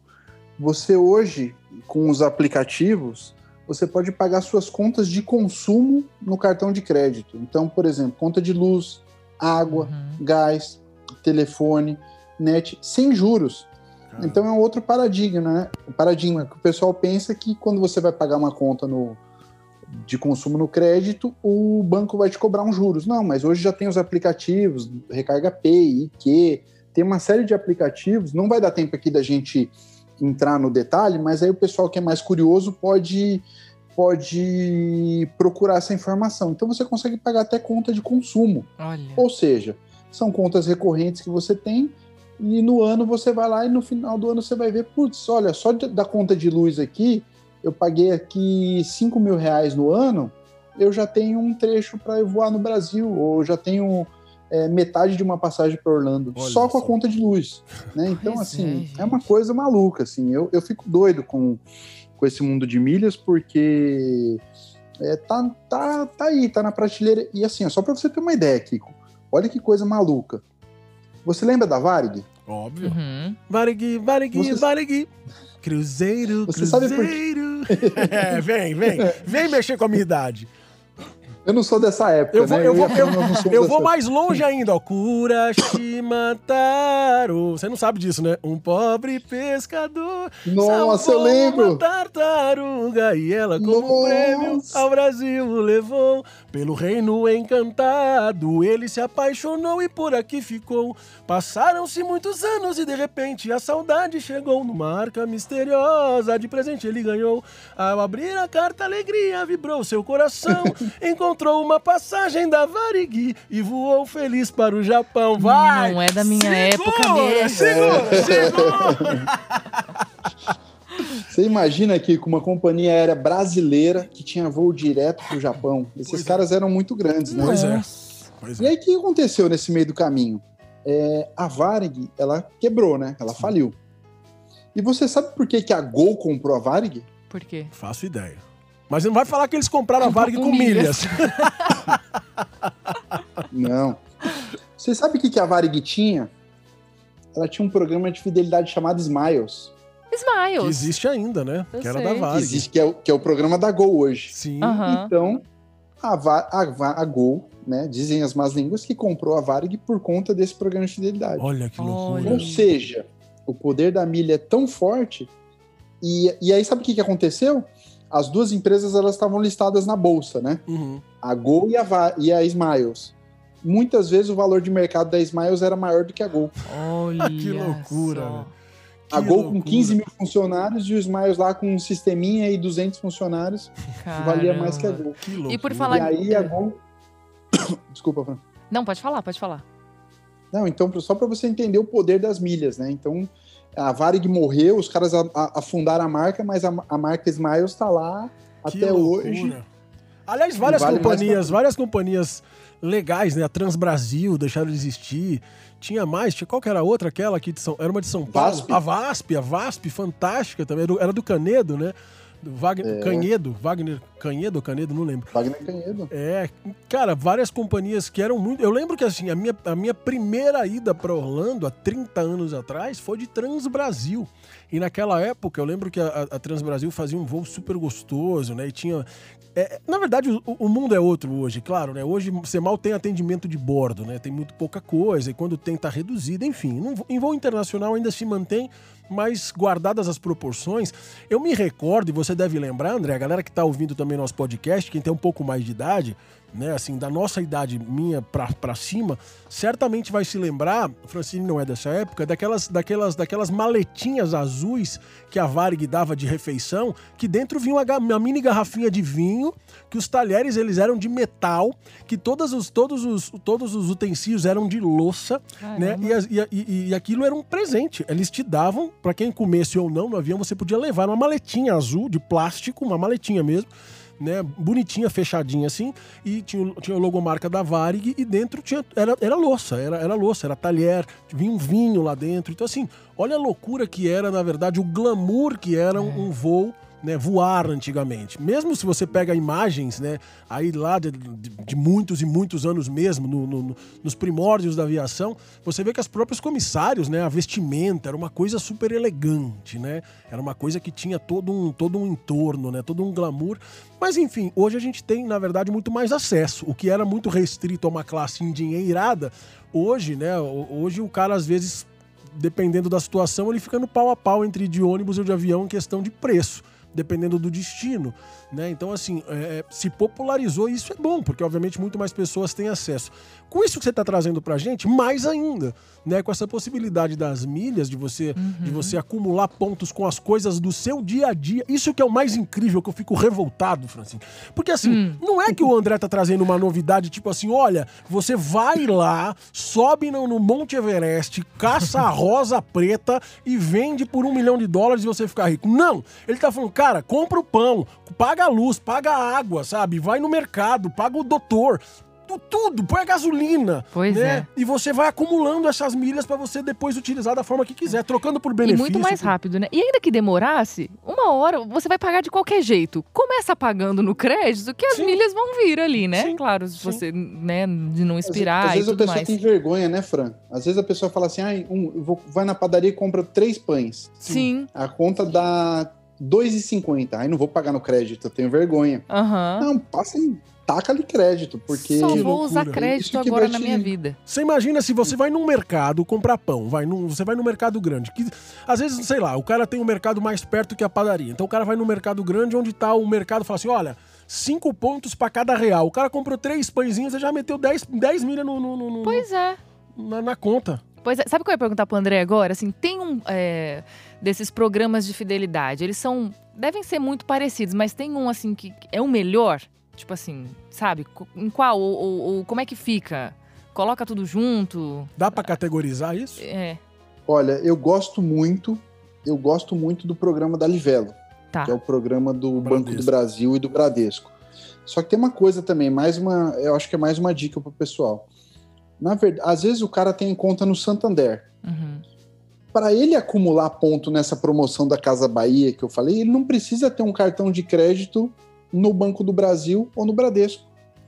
Você hoje, com os aplicativos, você pode pagar suas contas de consumo no cartão de crédito. Então, por exemplo, conta de luz, água, Uhum. gás, telefone, net, sem juros. Então é um outro paradigma, né? O paradigma que o pessoal pensa que quando você vai pagar uma conta no, de consumo no crédito, o banco vai te cobrar uns juros. Não, mas hoje já tem os aplicativos, Recarga Pay, IQ, tem uma série de aplicativos. Não vai dar tempo aqui da gente entrar no detalhe, mas aí o pessoal que é mais curioso pode pode procurar essa informação. Então você consegue pagar até conta de consumo. Olha. Ou seja, são contas recorrentes que você tem e no ano você vai lá e no final do ano você vai ver, putz, olha, só da conta de luz aqui, eu paguei aqui 5 mil reais no ano, eu já tenho um trecho para eu voar no Brasil, ou já tenho é, metade de uma passagem para Orlando, Olha só com a só. conta de luz. Né? [laughs] Então, é, assim, gente. é, uma coisa maluca, assim, eu, eu fico doido com, com esse mundo de milhas, porque é, tá, tá, tá aí, tá na prateleira. E assim, ó, só para você ter uma ideia, Kiko, olha que coisa maluca. Você lembra da Varig? Óbvio. Uhum. Varig, Varig, Você- Varig. Cruzeiro, Você sabe por- Cruzeiro. [laughs] é, vem, vem. Vem mexer com a minha idade. Eu não sou dessa época, Eu vou, né? eu vou, eu, eu [laughs] vou mais longe ainda, ó. Cura Shimataro. [coughs] Você não sabe disso, né? Um pobre pescador. Nossa, eu lembro. Uma tartaruga e ela, como Nossa. prêmio ao Brasil, levou. Pelo reino encantado, ele se apaixonou e por aqui ficou. Passaram-se muitos anos e de repente a saudade chegou. Numa arca misteriosa de presente ele ganhou. Ao abrir a carta, alegria vibrou seu coração. [laughs] Encontrou uma passagem da Varig e voou feliz para o Japão. Vai! Não é da minha Segura, época mesmo. Segura, segura! Você imagina que com uma companhia aérea brasileira que tinha voo direto pro Japão. Esses Pois é. caras eram muito grandes, né? Pois é. Pois E aí, o que aconteceu nesse meio do caminho? É, a Varig, ela quebrou, né? Ela faliu. E você sabe por que, que a Gol comprou a Varig? Por quê? Faço ideia. Mas não vai falar que eles compraram a Varig Com milhas. [laughs] Não. Você sabe o que, que a Varig tinha? Ela tinha um programa de fidelidade chamado Smiles. que Smiles. existe ainda, né? Eu que era sei. da Que, Varig. existe, que, é o, que é o programa da Gol hoje. Sim. Aham. Então, a, Va- a, a Gol, né? Dizem as más línguas que comprou a Varig por conta desse programa de fidelidade. Olha que loucura. Olha. Ou seja, o poder da milha é tão forte. E, e aí, sabe o que, que aconteceu? As duas empresas elas estavam listadas na bolsa, né? Uhum. A Gol e a, Va- e a Smiles. Muitas vezes o valor de mercado da Smiles era maior do que a Gol. Olha [laughs] Que loucura. A Que Gol com loucura. 15 mil funcionários e o Smiles lá com um sisteminha e 200 funcionários valia mais que a. Gol. Que loucura. E por falar- E aí a Gol. [coughs] Desculpa, Fran. Não, pode falar, pode falar. Não, então, só para você entender o poder das milhas, né? Então, a Varig morreu, os caras a- a- afundaram a marca, mas a, a marca Smiles está lá Que até loucura. hoje. Aliás, várias Vale companhias, pra- várias companhias legais, né? A Transbrasil deixaram de existir. Tinha mais, tinha, qual que era a outra? Aquela aqui de São, era uma de São Paulo. VASP. A VASP, a VASP, fantástica também. Era do, era do Canedo, né? Do Wagner, É. Canhedo, Wagner Canhedo Canedo, não lembro. Wagner Canhedo. É, cara, várias companhias que eram muito. Eu lembro que assim, a minha, a minha primeira ida para Orlando, há 30 anos atrás, foi de Transbrasil. E naquela época, eu lembro que a, a Transbrasil fazia um voo super gostoso, né? E tinha. é, na verdade, o, o mundo é outro hoje, claro, né? Hoje você mal tem atendimento de bordo, né? Tem muito pouca coisa, e quando tem, tá reduzido, enfim. Não- em voo internacional ainda se mantém, mas guardadas as proporções, eu me recordo, e você deve lembrar, André, a galera que tá ouvindo também nosso podcast, quem tem um pouco mais de idade, né, assim, da nossa idade minha pra, pra cima, certamente vai se lembrar, Francine não é dessa época, daquelas, daquelas, daquelas maletinhas azuis que a Varig dava de refeição, que dentro vinha uma, uma mini garrafinha de vinho, que os talheres eles eram de metal, que todos os, todos os, todos os utensílios eram de louça, né? Caramba. E, e- e- e aquilo era um presente. Eles te davam, pra quem comesse ou não no avião, você podia levar uma maletinha azul de plástico, uma maletinha mesmo, né? Bonitinha, fechadinha assim, e tinha, o- tinha a logomarca da Varig e dentro tinha era, era louça, era, era louça, era talher, vinha um vinho lá dentro. Então assim, olha a loucura que era, na verdade, o glamour que era um, um voo né, voar antigamente. Mesmo se você pega imagens, né, aí lá de, de- de muitos e muitos anos mesmo, no- no- no- nos primórdios da aviação, você vê que os próprios comissários, né, a vestimenta era uma coisa super elegante, né, era uma coisa que tinha todo um, todo um entorno, né, todo um glamour. Mas enfim, hoje a gente tem, na verdade, muito mais acesso. O que era muito restrito a uma classe endinheirada, hoje, né, ho- hoje o cara às vezes dependendo da situação, ele fica no pau a pau entre de ônibus ou de avião em questão de preço, dependendo do destino. Né? Então, assim, é, se popularizou e isso é bom, porque obviamente muito mais pessoas têm acesso. Com isso que você está trazendo para a gente, mais ainda, né? com essa possibilidade das milhas, de você, de você acumular pontos com as coisas do seu dia a dia. Isso que é o mais incrível, que eu fico revoltado, Francine. Porque assim, não é que o André tá trazendo uma novidade, tipo assim, olha, você vai lá, sobe no, no Monte Everest, caça a rosa preta e vende por um milhão de dólares e você ficar rico. Não! Ele tá falando, cara, compra o pão, paga a luz, paga a água, sabe? Vai no mercado, paga o doutor. tu- tudo, põe a gasolina. Pois né? é. E você vai acumulando essas milhas pra você depois utilizar da forma que quiser, trocando por E benefício. muito mais por- rápido, né? E ainda que demorasse, uma hora você vai pagar de qualquer jeito. Começa pagando no crédito que as Sim. milhas vão vir ali, né? Sim, Claro, se sim. você, né, de não Às- expirar Às vezes e a pessoa mais. tem vergonha, né, Fran? Às vezes a pessoa fala assim, ah, um, vou- vai na padaria e compra três pães. Sim. A conta dá 2,50. Aí não vou pagar no crédito, eu tenho vergonha. Aham. Não, passa em taca ali crédito, porque Só vou usar crédito agora na te- minha vida. Você imagina se você vai num mercado comprar pão, vai num, você vai num mercado grande, que às vezes, sei lá, o cara tem um mercado mais perto que a padaria. Então o cara vai num mercado grande onde tá o mercado e fala assim: olha, cinco pontos pra cada real. O cara comprou três pãezinhos e já meteu 10, 10 milha no, no- no- no- Pois é. na, na conta. Pois é, sabe o que eu ia perguntar pro André agora? Assim, tem um é, desses programas de fidelidade. Eles são. devem ser muito parecidos, mas tem um assim que é o melhor? Tipo assim, sabe? Em qual? Ou, ou- ou como é que fica? Coloca tudo junto? Dá pra categorizar isso? É. Olha, eu gosto muito, eu gosto muito do programa da Livelo, Tá. que é o programa do Bradesco. Banco do Brasil e do Bradesco. Só que tem uma coisa também, mais uma, eu acho que é mais uma dica pro pessoal. Na verdade, às vezes o cara tem conta no Santander. Uhum. Para ele acumular ponto nessa promoção da Casa Bahia que eu falei, ele não precisa ter um cartão de crédito no Banco do Brasil ou no Bradesco.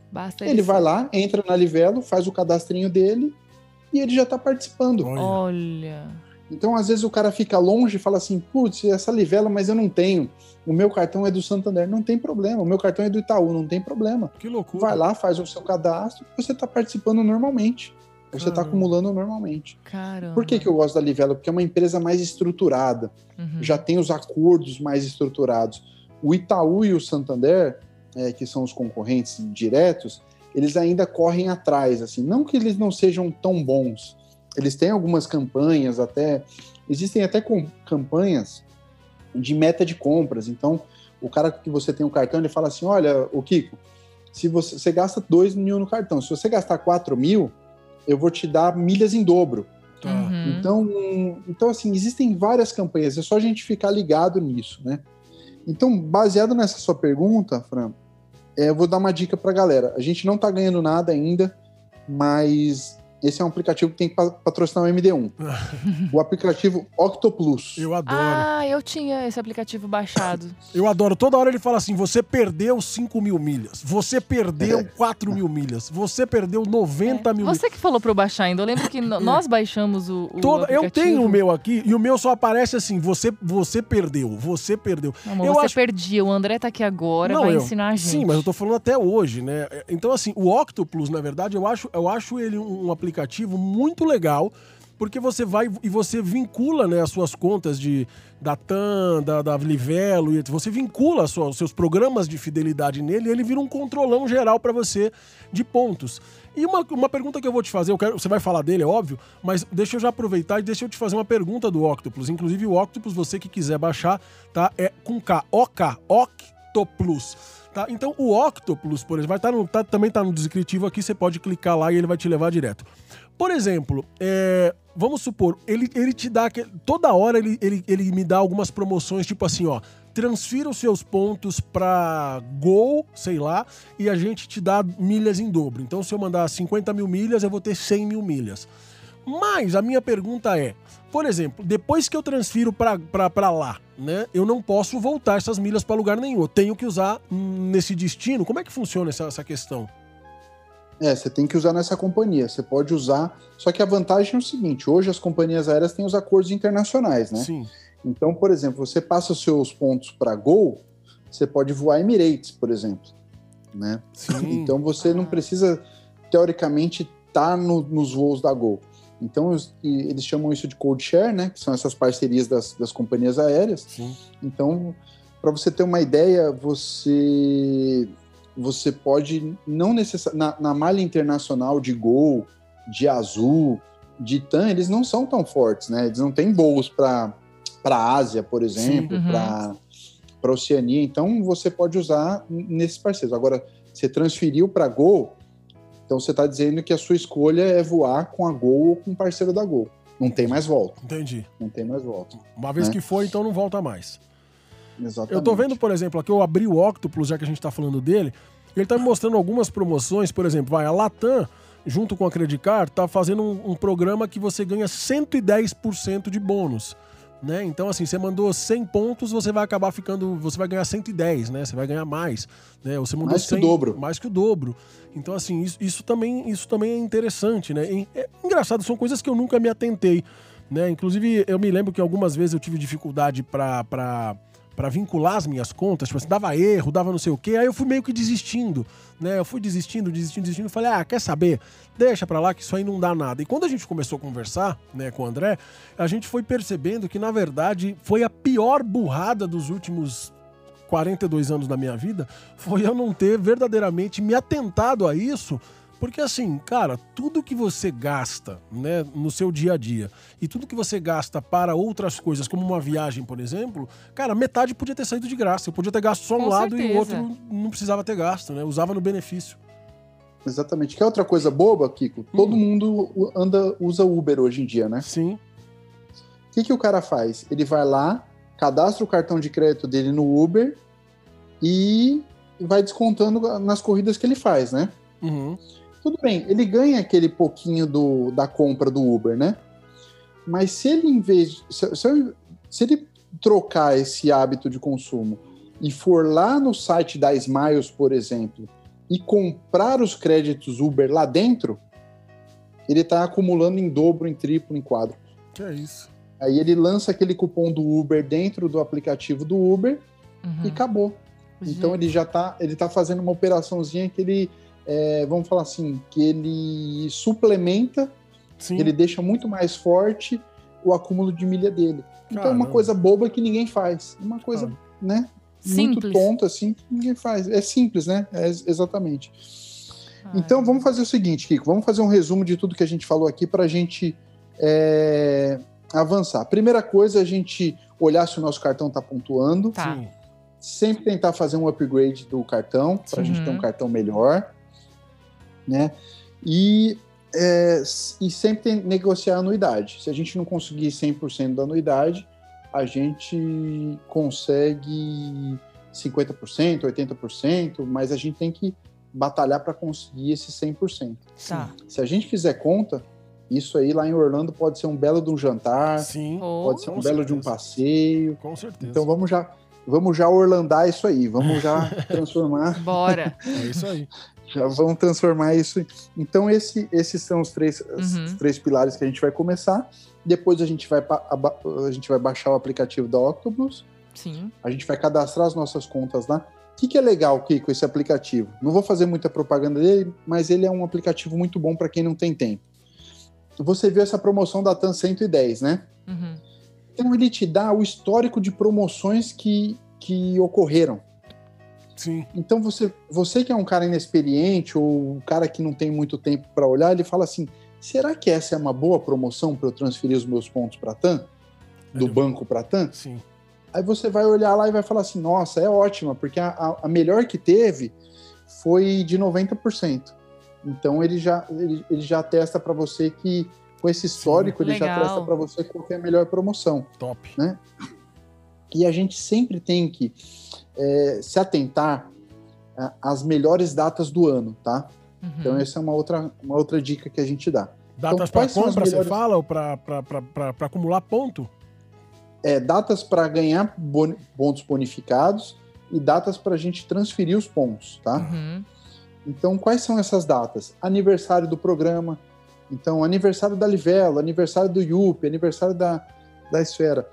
Basta Ele vai lá, entra na Livelo, faz o cadastrinho dele e ele já está participando. Olha. Então, às vezes, o cara fica longe e fala assim: putz, essa livela, mas eu não tenho. O meu cartão é do Santander. Não tem problema. O meu cartão é do Itaú. Não tem problema. Que loucura. Vai lá, faz o seu cadastro e você está participando normalmente. Você está Caramba. acumulando normalmente. Caramba. Por que, que eu gosto da Livelo? Porque é uma empresa mais estruturada, Uhum. já tem os acordos mais estruturados. O Itaú e o Santander, é, que são os concorrentes diretos, eles ainda correm atrás. Assim, não que eles não sejam tão bons. Eles têm algumas campanhas, até existem até com, campanhas de meta de compras. Então, o cara que você tem o cartão, ele fala assim: olha, o Kiko, se você, você gasta 2 mil no cartão, se você gastar 4 mil, eu vou te dar milhas em dobro. Tá. Uhum. Então, então, assim, existem várias campanhas, é só a gente ficar ligado nisso, né? Então, baseado nessa sua pergunta, Fran, é, eu vou dar uma dica pra galera. A gente não tá ganhando nada ainda, mas esse é um aplicativo que tem que pa- patrocinar o MD1. [laughs] o aplicativo Octoplus. Eu adoro. Ah, eu tinha esse aplicativo baixado. [laughs] Eu adoro. Toda hora ele fala assim: você perdeu 5 mil milhas. Você perdeu 4 mil milhas. Você perdeu 90 mil milhas. Você que falou pra eu baixar ainda. Eu lembro que no- [laughs] nós baixamos o, o Toda- eu aplicativo. tenho o meu aqui e o meu só aparece assim: você, você perdeu, você perdeu. Amor, eu você acho- perdia. O André tá aqui agora, Não, vai eu- ensinar a gente. Sim, mas eu tô falando até hoje, né? Então, assim, o Octoplus, na verdade, eu acho, eu acho ele um, um aplicativo muito legal, porque você vai e você vincula né, as suas contas de, da TAM, da, da Livelo, e você vincula as suas- os seus programas de fidelidade nele e ele vira um controlão geral para você de pontos. E uma, uma pergunta que eu vou te fazer, quero, você vai falar dele, é óbvio, mas deixa eu já aproveitar e deixa eu te fazer uma pergunta do Octopus. Inclusive, o Octopus, você que quiser baixar, tá? É com K, OK, Octoplus. Tá? Então, o Octopus, por exemplo, vai tá no, tá- também tá no descritivo aqui, você pode clicar lá e ele vai te levar direto. Por exemplo, é, vamos supor, ele, ele te dá. Toda hora ele, ele, ele me dá algumas promoções, tipo assim, ó. Transfira os seus pontos pra Gol, sei lá, e a gente te dá milhas em dobro. Então, se eu mandar 50 mil milhas, eu vou ter 100 mil milhas. Mas a minha pergunta é, por exemplo, depois que eu transfiro pra lá, né, eu não posso voltar essas milhas pra lugar nenhum. Eu tenho que usar nesse destino. Como é que funciona essa, essa questão? É, você tem que usar nessa companhia. Você pode usar. Só que a vantagem é o seguinte: hoje as companhias aéreas têm os acordos internacionais, né? Sim. Então, por exemplo, você passa os seus pontos para Gol, você pode voar Emirates, por exemplo, né? Sim. Então você não Ah. precisa teoricamente estar nos voos da Gol. Então os- eles chamam isso de code share, né? Que são essas parcerias das, das companhias aéreas. Sim. Então, para você ter uma ideia, você você pode não necessariamente na, na malha internacional de Gol, de Azul, de TAM, eles não são tão fortes, né? Eles não têm voos para para Ásia, por exemplo, Uhum. para para Oceania. Então, você pode usar nesses parceiros. Agora, você transferiu para Gol, então você está dizendo que a sua escolha é voar com a Gol ou com um parceiro da Gol. Não tem mais volta. Entendi. Não tem mais volta. Uma vez Né? que foi, então não volta mais. Exatamente. Eu tô vendo, por exemplo, aqui eu abri o Octopus, já que a gente tá falando dele. Ele tá me mostrando algumas promoções, por exemplo, vai, a Latam, junto com a Credit Card, tá fazendo um, um programa que você ganha 110% de bônus. Né? Então, assim, você mandou 100 pontos, você vai acabar ficando. Você vai ganhar 110, né? Você vai ganhar mais. Né? Você mandou Mais que o 100, dobro. Mais que o dobro. Então, assim, isso, isso também, isso também é interessante, né? E, é engraçado, são coisas que eu nunca me atentei. Né? Inclusive, eu me lembro que algumas vezes eu tive dificuldade para para vincular as minhas contas, tipo assim, dava erro, dava não sei o quê, aí eu fui meio que desistindo, né? Eu fui desistindo, desistindo, desistindo, falei, ah, quer saber? Deixa pra lá que isso aí não dá nada. E quando a gente começou a conversar, né, com o André, a gente foi percebendo que, na verdade, foi a pior burrada dos últimos 42 anos da minha vida, foi eu não ter verdadeiramente me atentado a isso, porque assim, cara, tudo que você gasta, né, no seu dia a dia e tudo que você gasta para outras coisas, como uma viagem, por exemplo, cara, metade podia ter saído de graça. Eu podia ter gasto só um Com lado e o certeza. outro não precisava ter gasto, né? Usava no benefício. Exatamente. Quer outra coisa boba, Kiko? Todo Hum. mundo anda, usa Uber hoje em dia, né? Sim. O que, que o cara faz? Ele vai lá, cadastra o cartão de crédito dele no Uber e vai descontando nas corridas que ele faz, né? Uhum. Tudo bem, ele ganha aquele pouquinho do, da compra do Uber, né? Mas se ele, em vez. Se, se se ele trocar esse hábito de consumo e for lá no site da Smiles, por exemplo, e comprar os créditos Uber lá dentro, ele está acumulando em dobro, em triplo, em quadro. Que é isso. Aí ele lança aquele cupom do Uber dentro do aplicativo do Uber Uhum. e acabou. Então ele já tá, ele tá fazendo uma operaçãozinha que ele, é, vamos falar assim, que ele suplementa, Sim. ele deixa muito mais forte o acúmulo de milha dele. Então é uma coisa boba que ninguém faz. Uma coisa, né? Muito Simples. tonta assim que ninguém faz. É simples, né? É ex- exatamente. Ah, Então vamos fazer o seguinte, Kiko, vamos fazer um resumo de tudo que a gente falou aqui para a gente é, avançar. Primeira coisa, é a gente olhar se o nosso cartão está pontuando. Tá. Sim. Sempre tentar fazer um upgrade do cartão para a gente ter um Uhum. cartão melhor, né? E, é, e sempre tem- negociar a anuidade. Se a gente não conseguir 100% da anuidade, a gente consegue 50%, 80%, mas a gente tem que batalhar para conseguir esse 100%. Tá. Se a gente fizer conta, isso aí lá em Orlando pode ser um belo de um jantar, Sim. Ou- pode ser um com belo de um certeza. passeio. Com certeza. Então vamos já, vamos já orlandar isso aí, vamos já [laughs] transformar, Bora. É isso aí. Já vamos transformar isso. Então esse, esses são os três, os Uhum. três pilares que a gente vai começar. Depois a gente vai a gente vai baixar o aplicativo da Octopus, Sim. a gente vai cadastrar as nossas contas lá. O que, que é legal, Kiko, esse aplicativo? Não vou fazer muita propaganda dele, mas ele é um aplicativo muito bom para quem não tem tempo. Você viu essa promoção da TAN 110, né? Uhum. Então ele te dá o histórico de promoções que, que ocorreram. Sim. Então você, você que é um cara inexperiente ou um cara que não tem muito tempo para olhar, ele fala assim: será que essa é uma boa promoção para eu transferir os meus pontos para TAM? Do Ele- banco para TAM? Sim. Aí você vai olhar lá e vai falar assim: nossa, é ótima, porque a, a- a melhor que teve foi de 90%. Então ele já, ele, ele já testa para você que, com esse histórico, ele já testa para você qual que é a melhor promoção. Top. E a gente sempre tem que é, se atentar às melhores datas do ano, tá? Uhum. Então essa é uma outra, uma outra dica que a gente dá. Datas Então, para compra, você melhores- fala, ou para acumular ponto? É, datas para ganhar boni- pontos bonificados e datas para a gente transferir os pontos, tá? Uhum. Então, quais são essas datas? Aniversário do programa. Então, aniversário da Livelo, aniversário do IUP, aniversário da, da Esfera.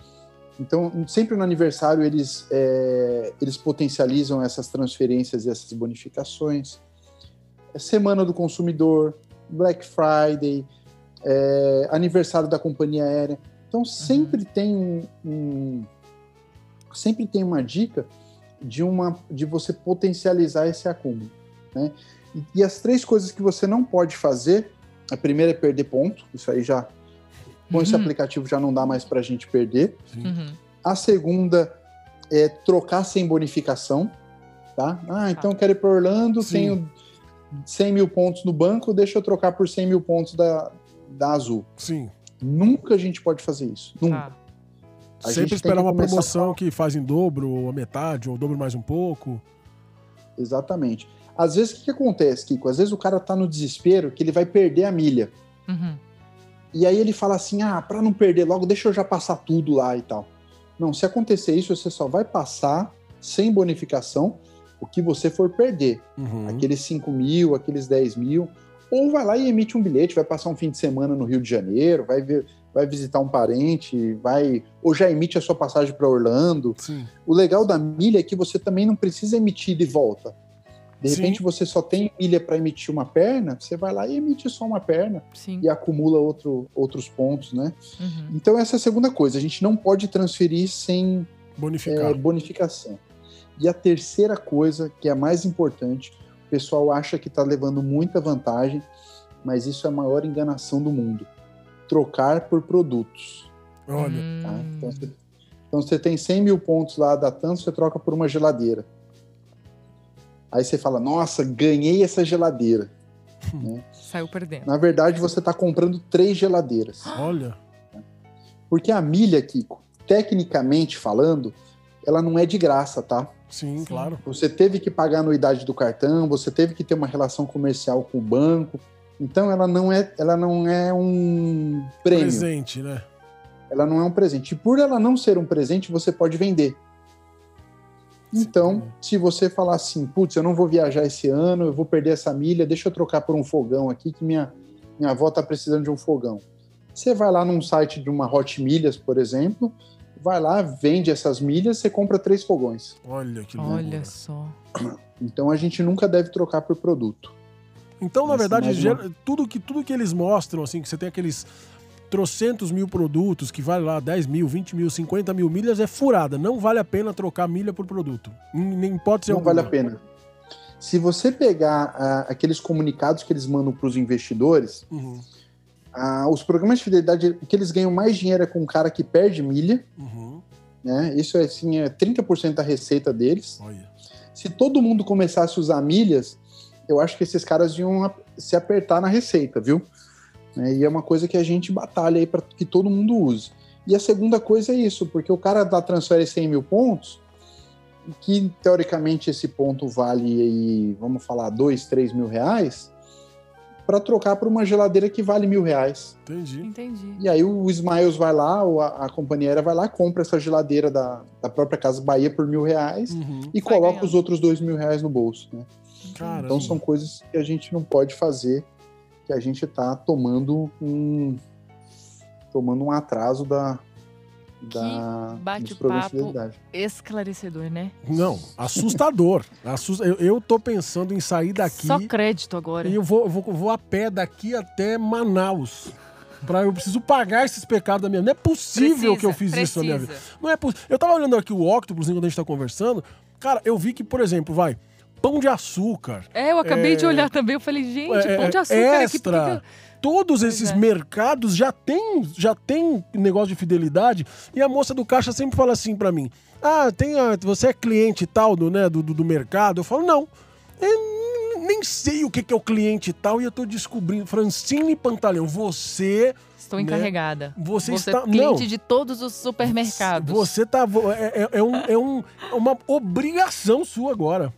Então, sempre no aniversário eles, é, eles potencializam essas transferências e essas bonificações. Semana do consumidor, Black Friday, é, aniversário da companhia aérea. Então, sempre tem um, um- sempre tem uma dica de uma de você potencializar esse acúmulo, né? E, e as três coisas que você não pode fazer, a primeira é perder ponto, isso aí já com esse Uhum. aplicativo já não dá mais para a gente perder. Uhum. A segunda é trocar sem bonificação, tá? Ah, então eu quero ir para Orlando, Sim. tenho 100 mil pontos no banco, deixa eu trocar por 100 mil pontos da, da Azul. Sim. Nunca a gente pode fazer isso. Nunca. Tá. A gente Sempre esperar uma promoção que faz em dobro, ou a metade, ou dobro mais um pouco. Exatamente. Às vezes, o que, que acontece, Kiko? Às vezes o cara tá no desespero que ele vai perder a milha. Uhum. E aí ele fala assim: ah, para não perder logo, deixa eu já passar tudo lá e tal. Não, se acontecer isso, você só vai passar sem bonificação o que você for perder. Uhum. Aqueles 5 mil, aqueles 10 mil. Ou vai lá e emite um bilhete, vai passar um fim de semana no Rio de Janeiro, vai ver, vai visitar um parente, vai. Ou já emite a sua passagem para Orlando. Sim. O legal da milha é que você também não precisa emitir de volta. De Sim. repente você só tem milha para emitir uma perna, você vai lá e emite só uma perna Sim. e acumula outro, outros pontos, né? Uhum. Então essa é a segunda coisa, a gente não pode transferir sem Bonificar. é, bonificação. E a terceira coisa, que é a mais importante, o pessoal acha que está levando muita vantagem, mas isso é a maior enganação do mundo. Trocar por produtos. Olha. tá? Então, você, então você tem 100 mil pontos lá da TAM, você troca por uma geladeira. Aí você fala, nossa, ganhei essa geladeira. [laughs] Saiu perdendo. Na verdade, você está comprando três geladeiras. [gasps] Olha. Porque a milha, Kiko, tecnicamente falando, ela não é de graça, tá? Sim, claro. Você teve que pagar a anuidade do cartão, você teve que ter uma relação comercial com o banco. Então ela não é, ela não é um prêmio, Presente, né? ela não é um presente. E por ela não ser um presente, você pode vender. Então, se você falar assim, putz, eu não vou viajar esse ano, eu vou perder essa milha, deixa eu trocar por um fogão aqui, que minha, minha avó tá precisando de um fogão. Você vai lá num site de uma Hot Milhas, por exemplo, vai lá, vende essas milhas, você compra três fogões. Olha que loucura. Olha só. Então a gente nunca deve trocar por produto. Então, na Essa verdade, gera- tudo, que, tudo que eles mostram, assim, que você tem aqueles trocentos mil produtos que vale lá 10 mil, 20 mil, 50 mil milhas, é furada. Não vale a pena trocar milha por produto. Em, nem pode ser não vale a pena. Se você pegar ah, aqueles comunicados que eles mandam para os investidores, Uhum, ah, os programas de fidelidade, que eles ganham mais dinheiro é com o cara que perde milha, uhum. né? Isso é, assim, é 30% da receita deles. Olha. Se todo mundo começasse a usar milhas, eu acho que esses caras iam se apertar na receita, viu? Né, E é uma coisa que a gente batalha aí para que todo mundo use. E a segunda coisa é isso, porque o cara dá transfere 100 mil pontos, que teoricamente esse ponto vale aí, vamos falar, 2, 3 mil reais, para trocar por uma geladeira que vale mil reais. Entendi. Entendi. E aí o Smiles vai lá, ou a, a companhia aérea vai lá, compra essa geladeira da, da própria Casa Bahia por mil reais Uhum. e Vai coloca ganhando. os outros dois mil reais no bolso. Né? Caramba. Então são coisas que a gente não pode fazer, que a gente está tomando um tomando um atraso da, da bate-papo. Esclarecedor, né? Não, assustador. [laughs] Assus- Eu, eu tô pensando em sair daqui Só crédito agora. e eu vou, vou, vou a pé daqui até Manaus. Pra, eu preciso pagar esses pecados da minha vida. Não é possível Precisa, que eu fiz isso na minha vida. precisa. Não é possível. Eu tava olhando aqui o Octopus enquanto a gente tá conversando. Cara, eu vi que, por exemplo, vai, pão de açúcar. É, eu acabei É, de olhar também. Eu falei, gente, é, pão de açúcar aqui. por que extra. que- Todos esses é. mercados já tem, já tem negócio de fidelidade e a moça do caixa sempre fala assim pra mim: Ah, tem a- você é cliente tal do, né, do, do, do mercado? Eu falo, não. Eu nem sei o que é o cliente tal e eu tô descobrindo. Francine Pantaleão, você. Estou né, encarregada. Você Você está- é cliente não. de todos os supermercados. Você tá. É, é- é um, é um- é uma obrigação sua agora.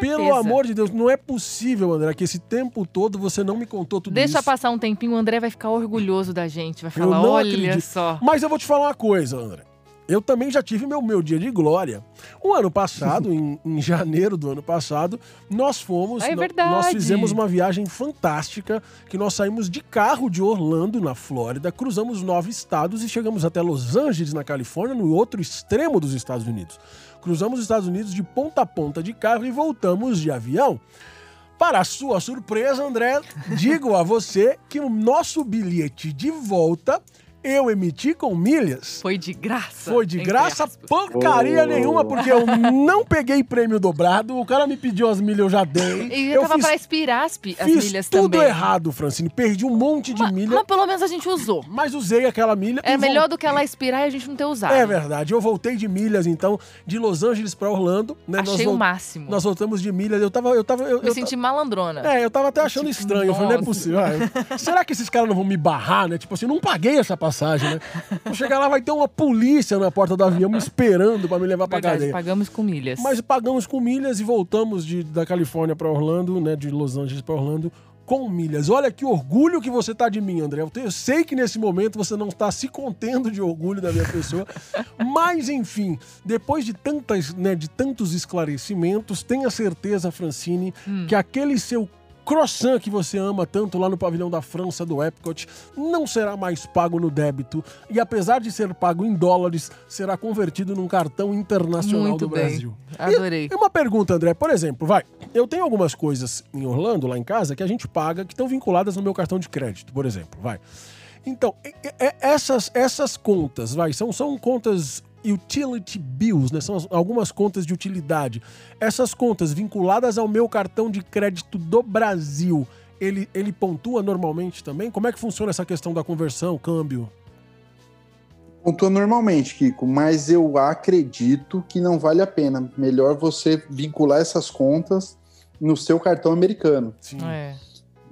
Pelo amor de Deus, não é possível, André, que esse tempo todo você não me contou tudo Deixa isso. passar um tempinho, o André vai ficar orgulhoso da gente. Vai Eu falar, olha acredito. só. Mas eu vou te falar uma coisa, André. Eu também já tive meu, meu dia de glória. O ano passado, [laughs] em, em janeiro do ano passado, nós fomos. Ah, é verdade. Nós fizemos uma viagem fantástica que nós saímos de carro de Orlando, na Flórida, cruzamos nove estados e chegamos até Los Angeles, na Califórnia, no outro extremo dos Estados Unidos. Cruzamos os Estados Unidos de ponta a ponta de carro e voltamos de avião. Para a sua surpresa, André, digo a você que o nosso bilhete de volta eu emiti com milhas. Foi de graça. Foi de graça, aspas. porcaria Oh. nenhuma, porque eu não peguei prêmio dobrado. O cara me pediu as milhas, eu já dei. E eu tava fiz, pra expirar as, pi- as fiz milhas tudo também. errado, Francine. Perdi um monte de Mas, milha, mas pelo menos a gente usou. mas usei aquela milha. É melhor vol- do que ela expirar e a gente não ter usado. É verdade. Eu voltei de milhas, então, de Los Angeles pra Orlando. Né? Achei vol- o máximo. Nós voltamos de milhas. Eu tava. Eu tava eu, Me eu senti malandrona. É, eu tava até achando Tipo, estranho. Eu falei, não é nossa. possível. Ah, eu- [laughs] será que esses caras não vão me barrar, né? Tipo assim, eu não paguei essa passagem. Passagem, né? Vou chegar lá, vai ter uma polícia na porta do avião me esperando para me levar pra Verdade, cadeia. pagamos com milhas. Mas pagamos com milhas e voltamos de, da Califórnia para Orlando, né? De Los Angeles para Orlando com milhas. Olha que orgulho que você tá de mim, André. Eu, sei que nesse momento você não está se contendo de orgulho da minha pessoa, [laughs] mas enfim, depois de tantas, né, de tantos esclarecimentos, tenha certeza, Francine, que aquele seu croissant que você ama tanto lá no pavilhão da França do Epcot não será mais pago no débito e apesar de ser pago em dólares, será convertido num cartão internacional Muito do bem. Brasil. Adorei. E uma pergunta, André. Por exemplo, vai. Eu tenho algumas coisas em Orlando, lá em casa, que a gente paga, que estão vinculadas no meu cartão de crédito, por exemplo, vai. Então, essas, essas contas, vai, são, são contas utility bills, né? São as- algumas contas de utilidade. Essas contas vinculadas ao meu cartão de crédito do Brasil, ele, ele pontua normalmente também? Como é que funciona essa questão da conversão, câmbio? Pontua normalmente, Kiko, mas eu acredito que não vale a pena. Melhor você vincular essas contas no seu cartão americano, Sim. É.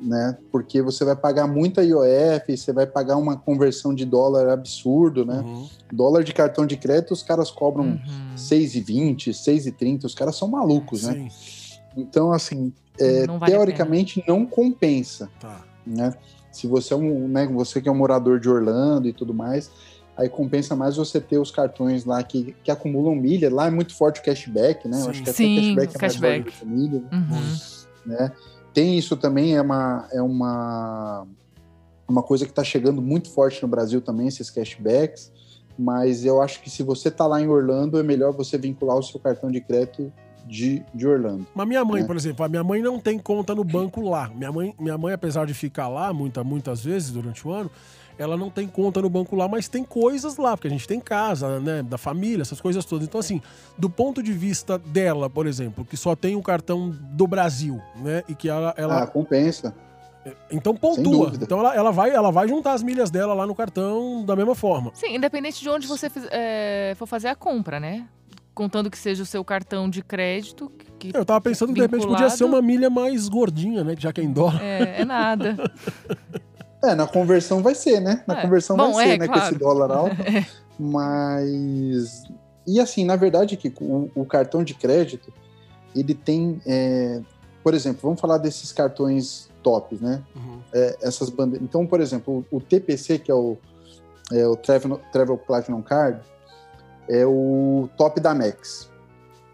né? Porque você vai pagar muita IOF, você vai pagar uma conversão de dólar absurdo, né? Uhum. Dólar de cartão de crédito, os caras cobram Uhum. 6,20, 6,30, os caras são malucos, né? Sim, Então, assim, é, Não vale teoricamente não compensa, tá. né? Se você é um, né, você que é um morador de Orlando e tudo mais, aí compensa mais você ter os cartões lá que, que acumulam milha. Lá é muito forte o cashback, né? Sim. Eu acho que até Sim, cashback é mais cashback. forte que milha, Uhum. né? Tem isso também, é uma, é uma, uma coisa que está chegando muito forte no Brasil também, esses cashbacks. Mas eu acho que se você tá lá em Orlando, é melhor você vincular o seu cartão de crédito de, de Orlando. Mas minha mãe, É. por exemplo, a minha mãe não tem conta no banco lá. Minha mãe, minha mãe apesar de ficar lá muita, muitas vezes durante o ano, ela não tem conta no banco lá, mas tem coisas lá, porque a gente tem casa, né, da família, essas coisas todas. Então, assim, do ponto de vista dela, por exemplo, que só tem o cartão do Brasil, né, e que ela... ela Ah, compensa. então pontua. Então ela, ela, vai, ela vai juntar as milhas dela lá no cartão da mesma forma. Sim, independente de onde você é, for fazer a compra, né? Contando que seja o seu cartão de crédito. Que, Eu tava pensando que de repente podia ser uma milha mais gordinha, né, já que é em dólar. é, é nada. [laughs] É, na conversão vai ser, né? Na É. conversão Bom, vai ser, é, né? Com claro. esse dólar alto. [laughs] Mas. E assim, na verdade, que o, o cartão de crédito, ele tem. é, Por exemplo, vamos falar desses cartões tops, né? Uhum. É, essas bandeiras. Então, por exemplo, o, o TPC, que é o, é o Travel, Travel Platinum Card, é o top da Max.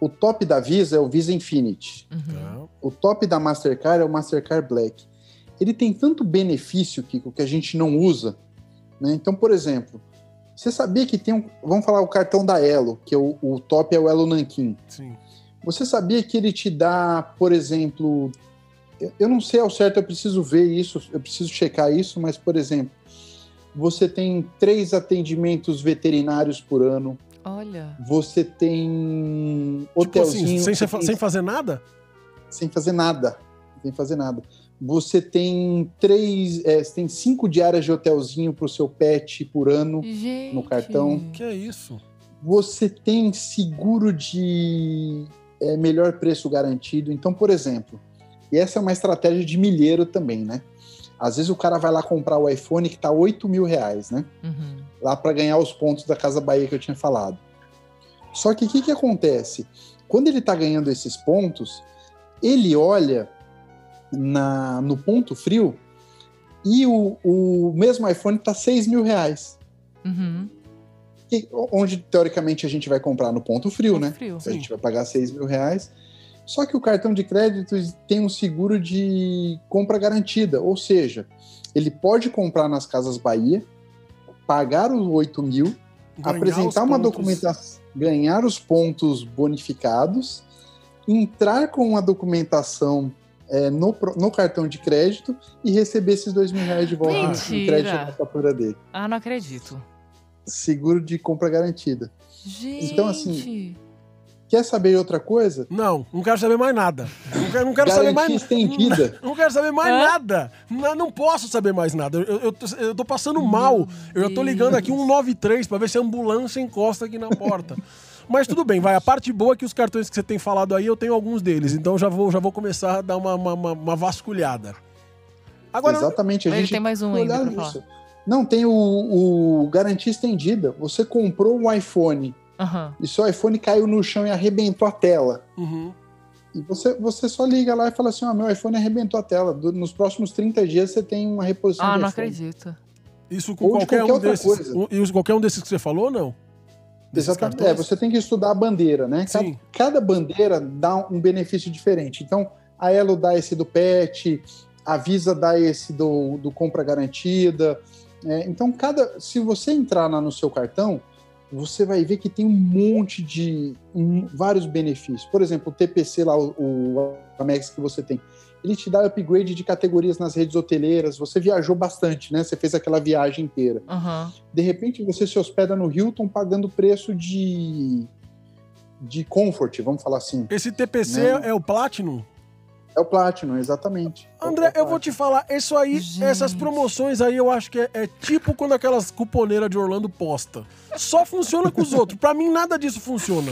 O top da Visa é o Visa Infinity. Uhum. Tá. O top da Mastercard é o Mastercard Black. Ele tem tanto benefício, Kiko, que a gente não usa. Né? Então, por exemplo, você sabia que tem um. Vamos falar o cartão da Elo, que é o, o top é o Elo Nankin. Sim. Você sabia que ele te dá, por exemplo. eu- Eu não sei ao certo, eu preciso ver isso, eu preciso checar isso, mas, por exemplo, você tem três atendimentos veterinários por ano, Olha. você tem Tipo hotelzinho. assim, sem, você sem, tem- sem fazer nada? sem fazer nada. Sem fazer nada. Você tem três, é, você tem cinco diárias de hotelzinho para o seu pet por ano. Gente. No cartão. Que é isso? Você tem seguro de é, melhor preço garantido. Então, por exemplo, e essa é uma estratégia de milheiro também, né? Às vezes o cara vai lá comprar o iPhone que tá 8 mil reais, né? Uhum. lá para ganhar os pontos da Casa Bahia que eu tinha falado. Só que o que, que acontece? Quando ele está ganhando esses pontos, ele olha na, no ponto frio e o, o mesmo iPhone está 6 mil reais. Uhum. Que- onde, teoricamente, a gente vai comprar no ponto frio, né? Frio. A gente vai pagar 6 mil reais. Só que o cartão de crédito tem um seguro de compra garantida, ou seja, ele pode comprar nas Casas Bahia, pagar os 8 mil, Ganhar apresentar uma pontos. documentação, ganhar os pontos bonificados, entrar com uma documentação é, no, no cartão de crédito e receber esses dois mil reais de volta em Mentira! crédito na fatura dele. Ah, não acredito. Seguro de compra garantida. Gente. Então, assim, Quer saber outra coisa? Não, não quero saber mais nada. Não quero, não quero saber mais estendida. [laughs] Não quero saber mais Hã? nada. Não, não posso saber mais nada. Eu, eu, tô, eu tô passando mal. Eu já tô ligando aqui um 93 pra ver se a ambulância encosta aqui na porta. [laughs] Mas tudo bem, vai. A parte boa é que os cartões que você tem falado aí, eu tenho alguns deles. Então já vou, já vou começar a dar uma, uma, uma- uma vasculhada. Agora, Exatamente. A Ele gente tem mais um ainda nisso. Não, tem o, o garantia estendida. Você comprou um iPhone Aham. e seu iPhone caiu no chão e arrebentou a tela. Uhum. E você, você só liga lá e fala assim: ó, meu iPhone arrebentou a tela. Do- nos próximos 30 dias você tem uma reposição Ah, de não iPhone. acredito. Isso com Ou de qualquer, qualquer um outra desses. coisa. um- Isso qualquer um desses que você falou, não? Exatamente. cartões? É, você tem que estudar a bandeira, né? Cada, cada bandeira dá um benefício diferente. Então, a Elo dá esse do PET, a Visa dá esse do, do compra garantida. É, então, cada, se você entrar lá no seu cartão, você vai ver que tem um monte de um, vários benefícios. Por exemplo, o TPC lá, o, o Amex que você tem, ele te dá upgrade de categorias nas redes hoteleiras. Você viajou bastante, né? Você fez aquela viagem inteira. Aham. De repente você se hospeda no Hilton pagando preço de de comfort, vamos falar assim. Esse TPC Não. é o Platinum? É o Platinum, exatamente. André, É eu vou te falar, isso aí, Gente. essas promoções aí, eu acho que é, é tipo quando aquelas cuponeiras de Orlando posta. Só funciona com os outros. Pra mim, nada disso funciona.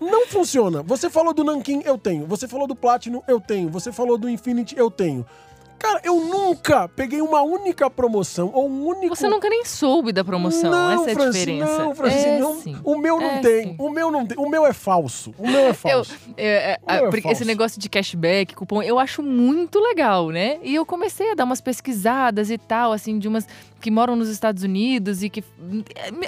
Não funciona. Você falou do Nankin, eu tenho. Você falou do Platinum, eu tenho. Você falou do Infinity, eu tenho. Cara, eu nunca peguei uma única promoção ou um único. Você nunca nem soube da promoção. Não, Essa é a Franci, diferença. Não, Francisco, é, não. O meu não É, tem. sim. O meu não tem. O meu é falso. O meu é [laughs] falso. É, é, Ou é porque falso? esse negócio de cashback, cupom, eu acho muito legal, né? E eu comecei a dar umas pesquisadas e tal, assim, de umas que moram nos Estados Unidos e que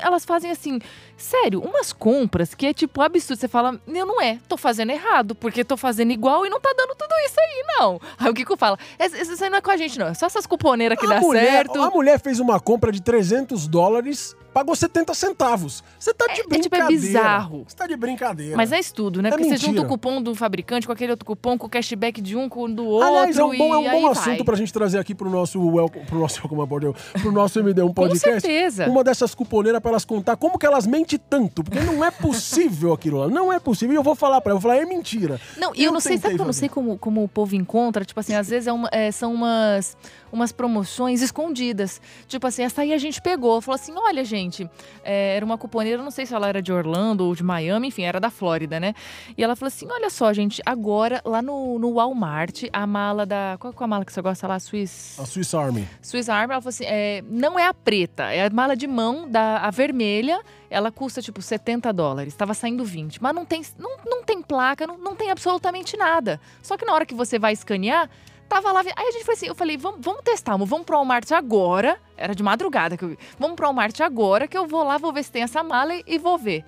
elas fazem assim, sério, umas compras que é tipo absurdo. Você fala, eu não é, tô fazendo errado, porque tô fazendo igual e não tá dando tudo isso aí, não. Aí o Kiko fala, "Esse- isso aí não é com a gente, não, é só essas cuponeiras que a dá mulher, certo. A mulher fez uma compra de 300 dólares, pagou 70 centavos. Você tá de É- é tipo, brincadeira. é bizarro. Você tá de brincadeira. Mas é estudo, né? É Porque você junta mentira. o cupom do fabricante com aquele outro cupom, com o cashback de um, com o do outro. Aliás, é um bom, é um bom assunto vai. pra gente trazer aqui pro nosso Welcome, pro nosso, [laughs] como abordeu, pro nosso MD1 Com podcast. certeza. Uma dessas cuponeiras pra elas contar como que elas mentem tanto, porque não é possível aquilo lá, não é possível. E eu vou falar pra ela, eu vou falar, é mentira. Não, e eu, não sei, sabe que eu não sei como, como o povo encontra? Tipo assim, às vezes é uma- é, são umas, umas promoções escondidas. Tipo assim, essa aí a gente pegou. Falou assim: olha, gente, é, era uma cuponeira, não sei se ela era de Orlando ou de Miami, enfim, era da Flórida, né? E ela falou assim: olha só, gente, agora lá no, no Walmart, a mala da. Qual é a mala que você gosta lá? Swiss. A Swiss Army. Swiss Army, ela falou assim: é, não é a preta, é a mala de mão, da, a vermelha, ela custa tipo 70 dólares, estava saindo 20. Mas não tem, não, não tem placa, não, não tem absolutamente nada. Só que na hora que você vai escanear, tava lá. Aí a gente foi assim: eu falei, vamos, vamos testar, amor, vamos pro Walmart agora. Era de madrugada que eu vi. Vamos pro Walmart agora, que eu vou lá, vou ver se tem essa mala e, vou ver.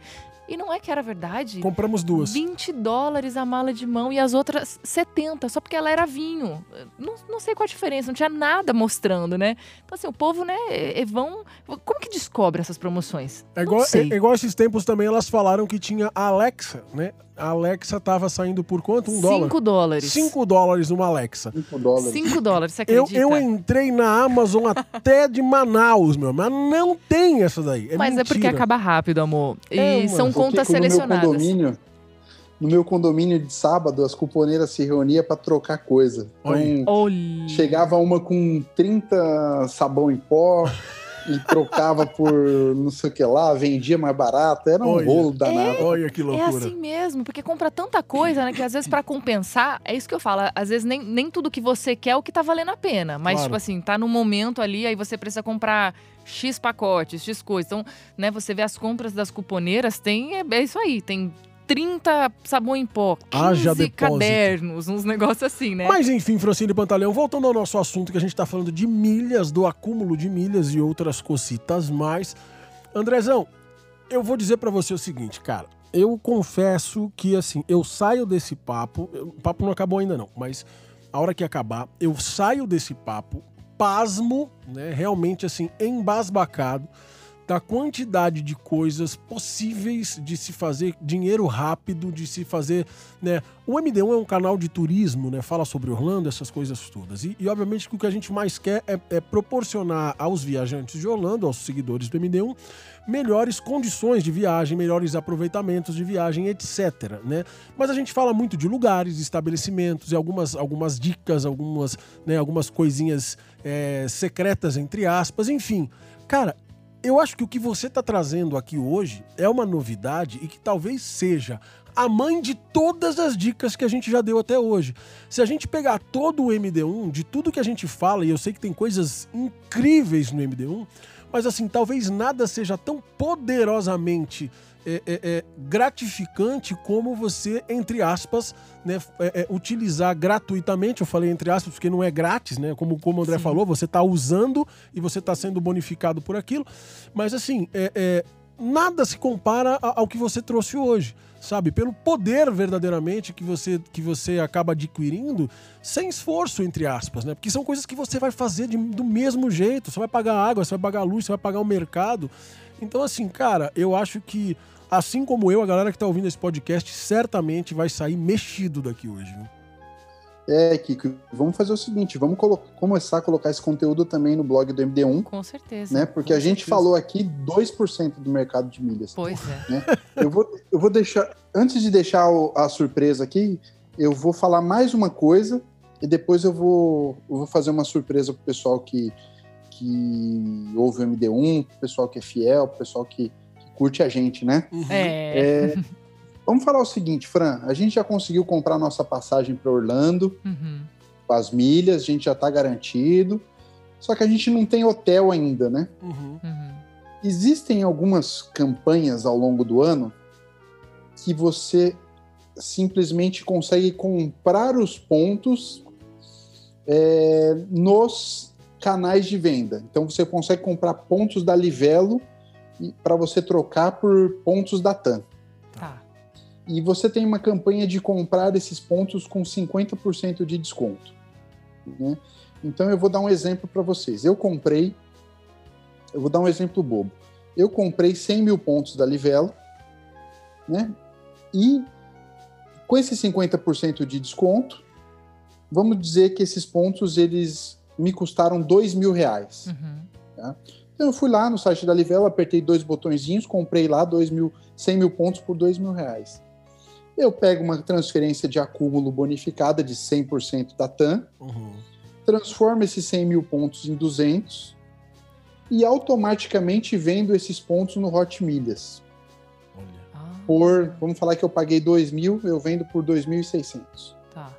E não é que era verdade. Compramos duas. 20 dólares a mala de mão e as outras 70, só porque ela era vinho. Não, não sei qual a diferença, não tinha nada mostrando, né? Então, assim, o povo, né, é- é- vão. Como que descobre essas promoções? É igual, sei. é igual esses tempos também elas falaram que tinha a Alexa, né? A Alexa tava saindo por quanto? Um dólar? 5 dólares. 5 dólares uma Alexa. 5 dólares. 5 dólares, você Eu, acredita? eu entrei na Amazon até de Manaus, meu, mas não tem essa daí. É Mas é porque mentira. acaba rápido, amor. E É, são Porque contas no meu selecionadas. condomínio, no meu condomínio de sábado, as cuponeiras se reuniam para trocar coisa. Então, Olha. chegava uma com 30 sabão em pó e trocava por não sei o que lá, vendia mais barato. Era um Olha. rolo danado. Olha que É loucura. assim mesmo, porque compra tanta coisa, né? Que às vezes pra compensar, é isso que eu falo, às vezes nem, nem tudo que você quer é o que tá valendo a pena. Mas, Claro. tipo assim, tá no momento ali, aí você precisa comprar X pacotes, X coisas. Então, né, você vê as compras das cuponeiras, tem. É, é isso aí, tem 30 sabão em pó, 15 Haja depósito. cadernos, uns negócios assim, né? Mas enfim, Francine Pantaleão, voltando ao nosso assunto que a gente tá falando de milhas, do acúmulo de milhas e outras cositas mais. Andrezão, eu vou dizer pra você o seguinte, cara. Eu confesso que, assim, eu saio desse papo. O papo não acabou ainda, não, mas a hora que acabar, eu saio desse papo pasmo, né? Realmente, assim, embasbacado da quantidade de coisas possíveis de se fazer dinheiro rápido, de se fazer, né? O MD1 é um canal de turismo, né? Fala sobre Orlando, essas coisas todas. E, e, obviamente que o que a gente mais quer é, é proporcionar aos viajantes de Orlando, aos seguidores do MD1, melhores condições de viagem, melhores aproveitamentos de viagem, etc. Né? Mas a gente fala muito de lugares, estabelecimentos e algumas, algumas dicas, algumas, né, algumas coisinhas é, secretas, entre aspas, enfim. Cara, eu acho que o que você está trazendo aqui hoje é uma novidade e que talvez seja a mãe de todas as dicas que a gente já deu até hoje. Se a gente pegar todo o MD1, de tudo que a gente fala, e eu sei que tem coisas incríveis no MD1, mas assim, talvez nada seja tão poderosamente é, é, é, gratificante como você, entre aspas, né, é, é, utilizar gratuitamente. Eu falei entre aspas porque não é grátis, né? Como, como o André Sim. falou, você está usando e você está sendo bonificado por aquilo. Mas assim, nada se compara ao que você trouxe hoje, sabe? Pelo poder verdadeiramente que você, que você acaba adquirindo sem esforço, entre aspas, né? Porque são coisas que você vai fazer de- do mesmo jeito. Você vai pagar água, você vai pagar a luz, você vai pagar o mercado. Então, assim, cara, eu acho que, assim como eu, a galera que tá ouvindo esse podcast certamente vai sair mexido daqui hoje. Viu? É, Kiko, vamos fazer o seguinte, vamos começar a colocar esse conteúdo também no blog do MD1, Com certeza. né? Porque a gente falou aqui 2% do mercado de milhas. Pois é. Eu vou, eu vou deixar, antes de deixar o- a surpresa aqui, eu vou falar mais uma coisa e depois eu vou, eu vou fazer uma surpresa pro pessoal que, que ouve o MD1, pro pessoal que é fiel, pro pessoal que curte a gente, né? É. É, vamos falar o seguinte, Fran, a gente já conseguiu comprar nossa passagem para Orlando, Uhum. com as milhas, a gente já está garantido, só que a gente não tem hotel ainda, né? Uhum. Uhum. Existem algumas campanhas ao longo do ano que você simplesmente consegue comprar os pontos é, nos canais de venda. Então você consegue comprar pontos da Livelo para você trocar por pontos da TAM. Tá. E você tem uma campanha de comprar esses pontos com 50% de desconto. né? Então eu vou dar um exemplo para vocês. Eu comprei, eu vou dar um exemplo bobo. Eu comprei 100 mil pontos da Livelo, né? E com esse 50% de desconto, vamos dizer que esses pontos eles me custaram 2 mil reais. Uhum. Então eu fui lá no site da Livelo, apertei dois botõezinhos, comprei lá 2 mil, 100 mil pontos por 2 mil reais. Eu pego uma transferência de acúmulo bonificada de 100% da TAM, Uhum. transformo esses 100 mil pontos em 200 e automaticamente vendo esses pontos no Hot Milhas. Olha. Ah, Por, vamos falar que eu paguei 2 mil, eu vendo por 2.600. Tá.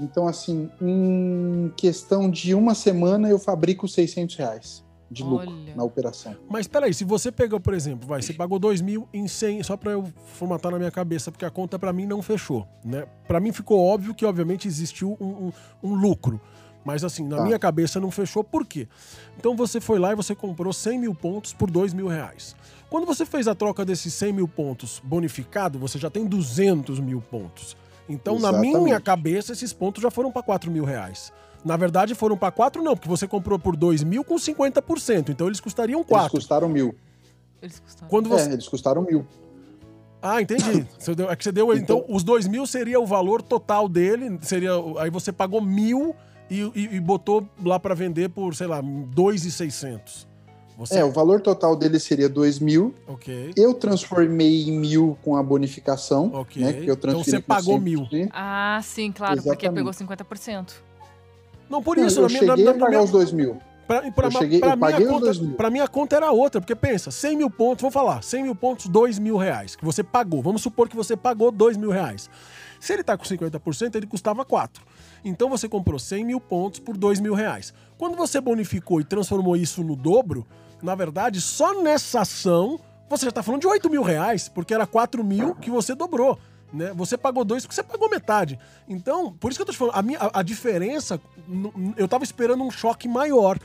Então, assim, em questão de uma semana, eu fabrico 600 reais de lucro Olha. na operação. Mas peraí, se você pegou, por exemplo, vai, você pagou 2 mil em 100, só pra eu formatar na minha cabeça, porque a conta pra mim não fechou, né? Pra mim ficou óbvio que, obviamente, existiu um, um- um lucro. Mas assim, na Tá. minha cabeça não fechou, por quê? Então você foi lá e você comprou 100 mil pontos por 2 mil reais. Quando você fez a troca desses 100 mil pontos bonificado, você já tem 200 mil pontos. Então, na minha Exatamente. cabeça, esses pontos já foram para 4 mil reais. Na verdade, foram para 4 não, porque você comprou por 2 mil com 50%. Então, eles custariam Eles 4. custaram mil. Eles custaram. Quando você... É, eles custaram mil. Ah, entendi. [coughs] Você deu- é que você deu. Então, Então- os 2 mil seria o valor total dele. Seria, aí você pagou mil e, e- e botou lá para vender por, sei lá, 2,600. Você... É, o valor total dele seria 2 mil. Ok. Eu transformei em mil com a bonificação. Ok. Né, que eu Então você pagou 100%. Ah, sim, claro, porque Exatamente. pegou 50%. Não, por isso, eu na minha, cheguei na, a na pagar minha, os 2 mil. Pra, pra, Eu cheguei- pra eu minha conta, dois pra minha conta era outra, porque pensa, 100 mil pontos, vamos falar, 100 mil pontos, 2 mil reais, que você pagou. Vamos supor que você pagou 2 mil reais. Se ele tá com 50%, ele custava 4. Então você comprou 100 mil pontos por 2 mil reais. Quando você bonificou e transformou isso no dobro, na verdade, só nessa ação, você já tá falando de 8 mil reais, porque era 4 mil que você dobrou. Né? Você pagou dois porque você pagou metade. Então, por isso que eu tô te falando, a, minha, a, a diferença, eu tava esperando um choque maior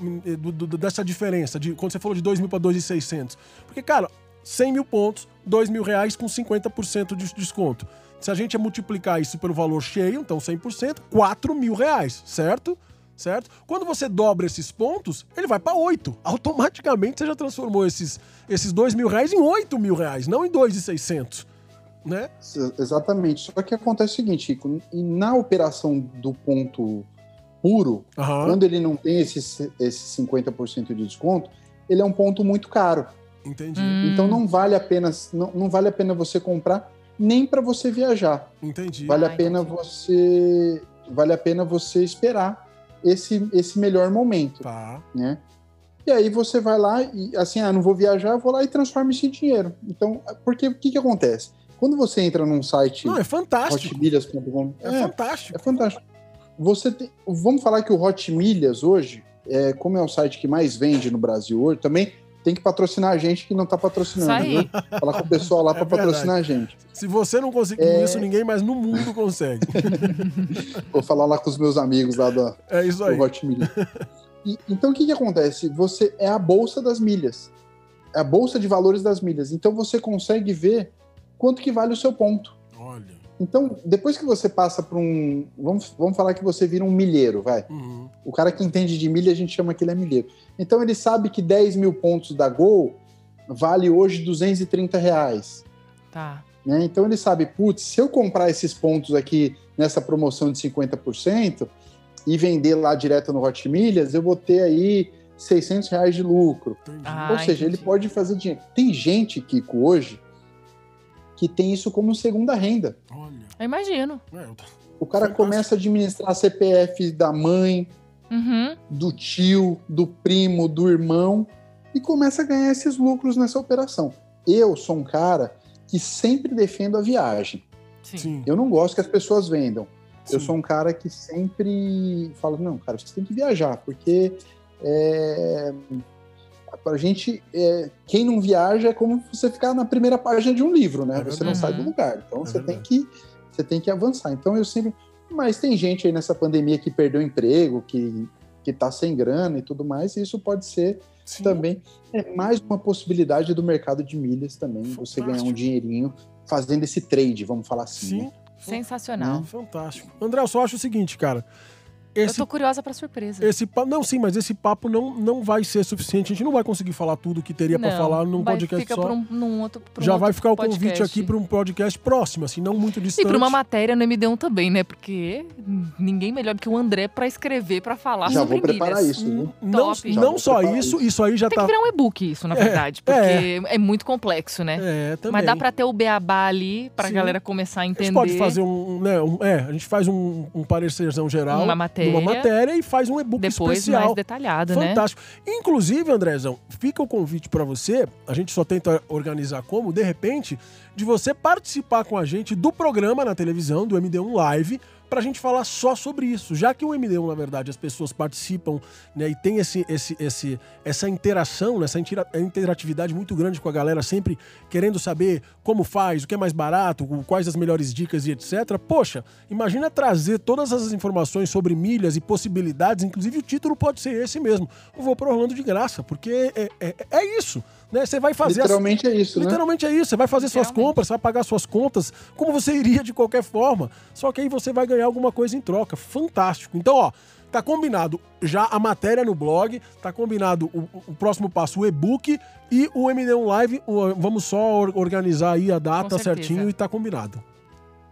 hum, do- do- dessa diferença, de quando você falou de 2 mil para 2.600. Porque, cara, 100 mil pontos, 2 mil reais com 50% de desconto. Se a gente multiplicar isso pelo valor cheio, então 100%, 4 mil reais, certo? Certo? Quando você dobra esses pontos, ele vai para 8. [laughs] Automaticamente você já transformou esses, esses 2 mil reais em 8 mil reais, não em 2.600. Né? Ex- Exatamente. Só que acontece o seguinte, Chico, e na operação do ponto puro, Aham. quando ele não tem esse, esse 50% de desconto, ele é um ponto muito caro. Entendi. Hum. Então não vale a pena, não, não vale a pena você comprar nem para você viajar. Entendi. Vale Ah, a pena entendi. você vale a pena você esperar esse, esse melhor momento, Tá. né? E aí você vai lá e, assim, ah, não vou viajar, eu vou lá e transformo isso em dinheiro. Então, porque o que, que acontece? Quando você entra num site Não, é fantástico. hotmilhas.com, É, é, fantástico. é fantástico. Você tem, vamos falar que o Hot Milhas hoje, é, como é o site que mais vende no Brasil hoje, também tem que patrocinar a gente que não está patrocinando. Viu? Falar com o pessoal lá [laughs] É para patrocinar a gente. Se você não conseguiu É. isso, ninguém mais no mundo consegue. [laughs] Vou falar lá com os meus amigos lá da, É isso aí. do Hot Milhas. [laughs] E- então o que, que acontece? Você é a bolsa das milhas. É a bolsa de valores das milhas. Então você consegue ver quanto que vale o seu ponto. Olha. Então, depois que você passa para um. Vamos, vamos falar que você vira um milheiro, vai. Uhum. O cara que entende de milha, a gente chama que ele é milheiro. Então ele sabe que 10 mil pontos da Gol vale hoje 230 reais. Tá. né? Então ele sabe, putz, se eu comprar esses pontos aqui nessa promoção de 50% e vender lá direto no Hot Milhas, eu vou ter aí 600 reais de lucro. Ah, Ou seja, ele entendi. pode fazer dinheiro. Tem gente, Kiko, hoje, que tem isso como segunda renda. Olha. Eu imagino. É, eu O cara começa a administrar CPF da mãe, Uhum. do tio, do primo, do irmão e começa a ganhar esses lucros nessa operação. Eu sou um cara que sempre defendo a viagem. Sim. Eu não gosto que as pessoas vendam. Eu sim. sou um cara que sempre fala, não, cara, você tem que viajar, porque é, pra gente, é, quem não viaja é como você ficar na primeira página de um livro, né? É você não sai do lugar. Então É você tem verdade. que você tem que avançar. Então eu sempre, mas tem gente aí nessa pandemia que perdeu emprego, que que tá sem grana e tudo mais, e isso pode ser Sim. também é mais uma possibilidade do mercado de milhas também, você ganhar um Fantástico. dinheirinho fazendo esse trade, vamos falar assim. Sim. né? Sensacional. Fantástico. André, eu só acho o seguinte, cara. Eu Esse tô curiosa pra surpresa. Esse. Não, sim, mas esse papo não, não vai ser suficiente. A gente não vai conseguir falar tudo que teria pra Não, falar num vai, podcast fica só. pra um, num outro, pra um Já outro vai ficar o convite podcast. aqui para um podcast próximo, assim, não muito E distante. pra uma matéria no MD1 também, né? Porque ninguém melhor do que o André pra escrever, pra falar Já sobre vou preparar milhas. isso, viu? Não, não só isso, isso. isso aí já Tem tá. que virar um e-book isso, na verdade. Porque é, muito complexo, né? É, também. Mas dá pra ter o beabá ali pra Sim. galera começar a A entender. gente pode fazer um, né, um- é, a gente faz um, um parecerzão geral Uma matéria. Numa matéria e faz um e-book especial. mais detalhado, né? Fantástico. Inclusive, Andrezão, fica o convite pra você. A gente só tenta organizar como, de repente, de você participar com a gente do programa na televisão, do MD1 Live, pra gente falar só sobre isso. Já que o MD1, na verdade, as pessoas participam né, e tem esse, esse, esse, essa interação, né, essa intera- interatividade muito grande com a galera, sempre querendo saber como faz, o que é mais barato, quais as melhores dicas e etc. Poxa, imagina trazer todas as informações sobre milhas e possibilidades, inclusive o título pode ser esse mesmo. Eu vou para Orlando de graça, porque é, é, é isso. Né? Você vai fazer as- Literalmente é isso, né? Literalmente é isso. Você vai fazer suas compras, você vai pagar suas contas, como você iria de qualquer forma. Só que aí você vai ganhar alguma coisa em troca. Fantástico. Então, ó, tá combinado já a matéria no blog, tá combinado o, o próximo passo, o e-book e o MD1 Live. o- vamos só or- organizar aí a data certinho e tá combinado.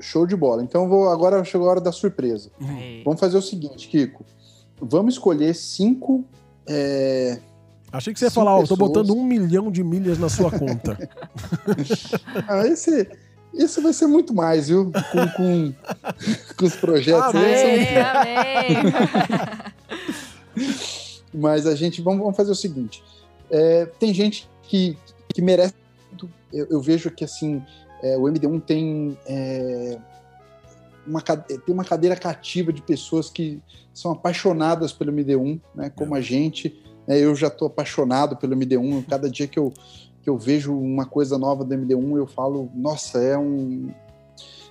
Show de bola. Então vou agora chegou a hora da surpresa. É. Vamos fazer o seguinte, Kiko. Vamos escolher cinco. é, Achei que você ia falar, ó, tô pessoas. botando um milhão de milhas na sua conta. [laughs] Ah, esse, esse vai ser muito mais, viu? Com, com, com os projetos. Amém, amém. [laughs] Mas a gente, vamos, vamos fazer o seguinte: é, tem gente que, que merece. muito. Eu, eu vejo que assim, é, o MD1 tem, é, uma, tem uma cadeira cativa de pessoas que são apaixonadas pelo MD1, né, como a gente. Né, eu já estou apaixonado pelo MD1. Cada dia que eu, que eu vejo uma coisa nova do MD1, eu falo, nossa, é um.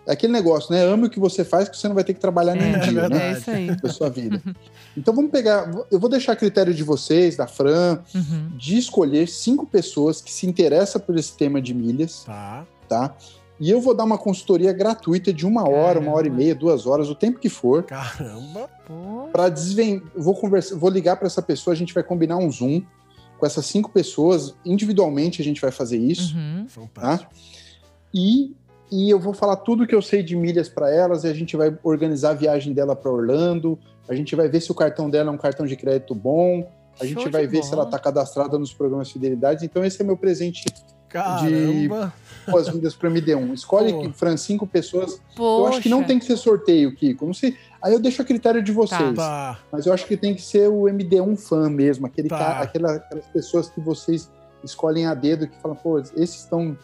É aquele negócio, né? Ame o que você faz, que você não vai ter que trabalhar nenhum É, dia, né? é isso aí. da sua vida. Então vamos pegar. Eu vou deixar a critério de vocês, da Fran, Uhum. de escolher cinco pessoas que se interessam por esse tema de milhas, Tá. tá? E eu vou dar uma consultoria gratuita de uma hora, uma hora e Caramba. meia, duas horas, o tempo que for, Caramba. Pô, para desvendar. Vou conversar, vou ligar para essa pessoa, a gente vai combinar um Zoom com essas cinco pessoas. Individualmente a gente vai fazer isso, uhum. Fantástico. e e eu vou falar tudo que eu sei de milhas para elas e a gente vai organizar a viagem dela para Orlando. A gente vai ver se o cartão dela é um cartão de crédito bom. A Show gente de vai ver se ela está cadastrada nos programas de fidelidade. Então esse é meu presente Caramba. Boas-vindas para MD1. Escolhe, Pô. Fran, cinco pessoas. Poxa. Eu acho que não tem que ser sorteio, Kiko. Não sei. Aí eu deixo a critério de vocês. Tá. Mas eu acho que tem que ser o MD1 fã mesmo, aquele Tá. cara, aquela- aquelas pessoas que vocês escolhem a dedo que falam, pô, esses estão.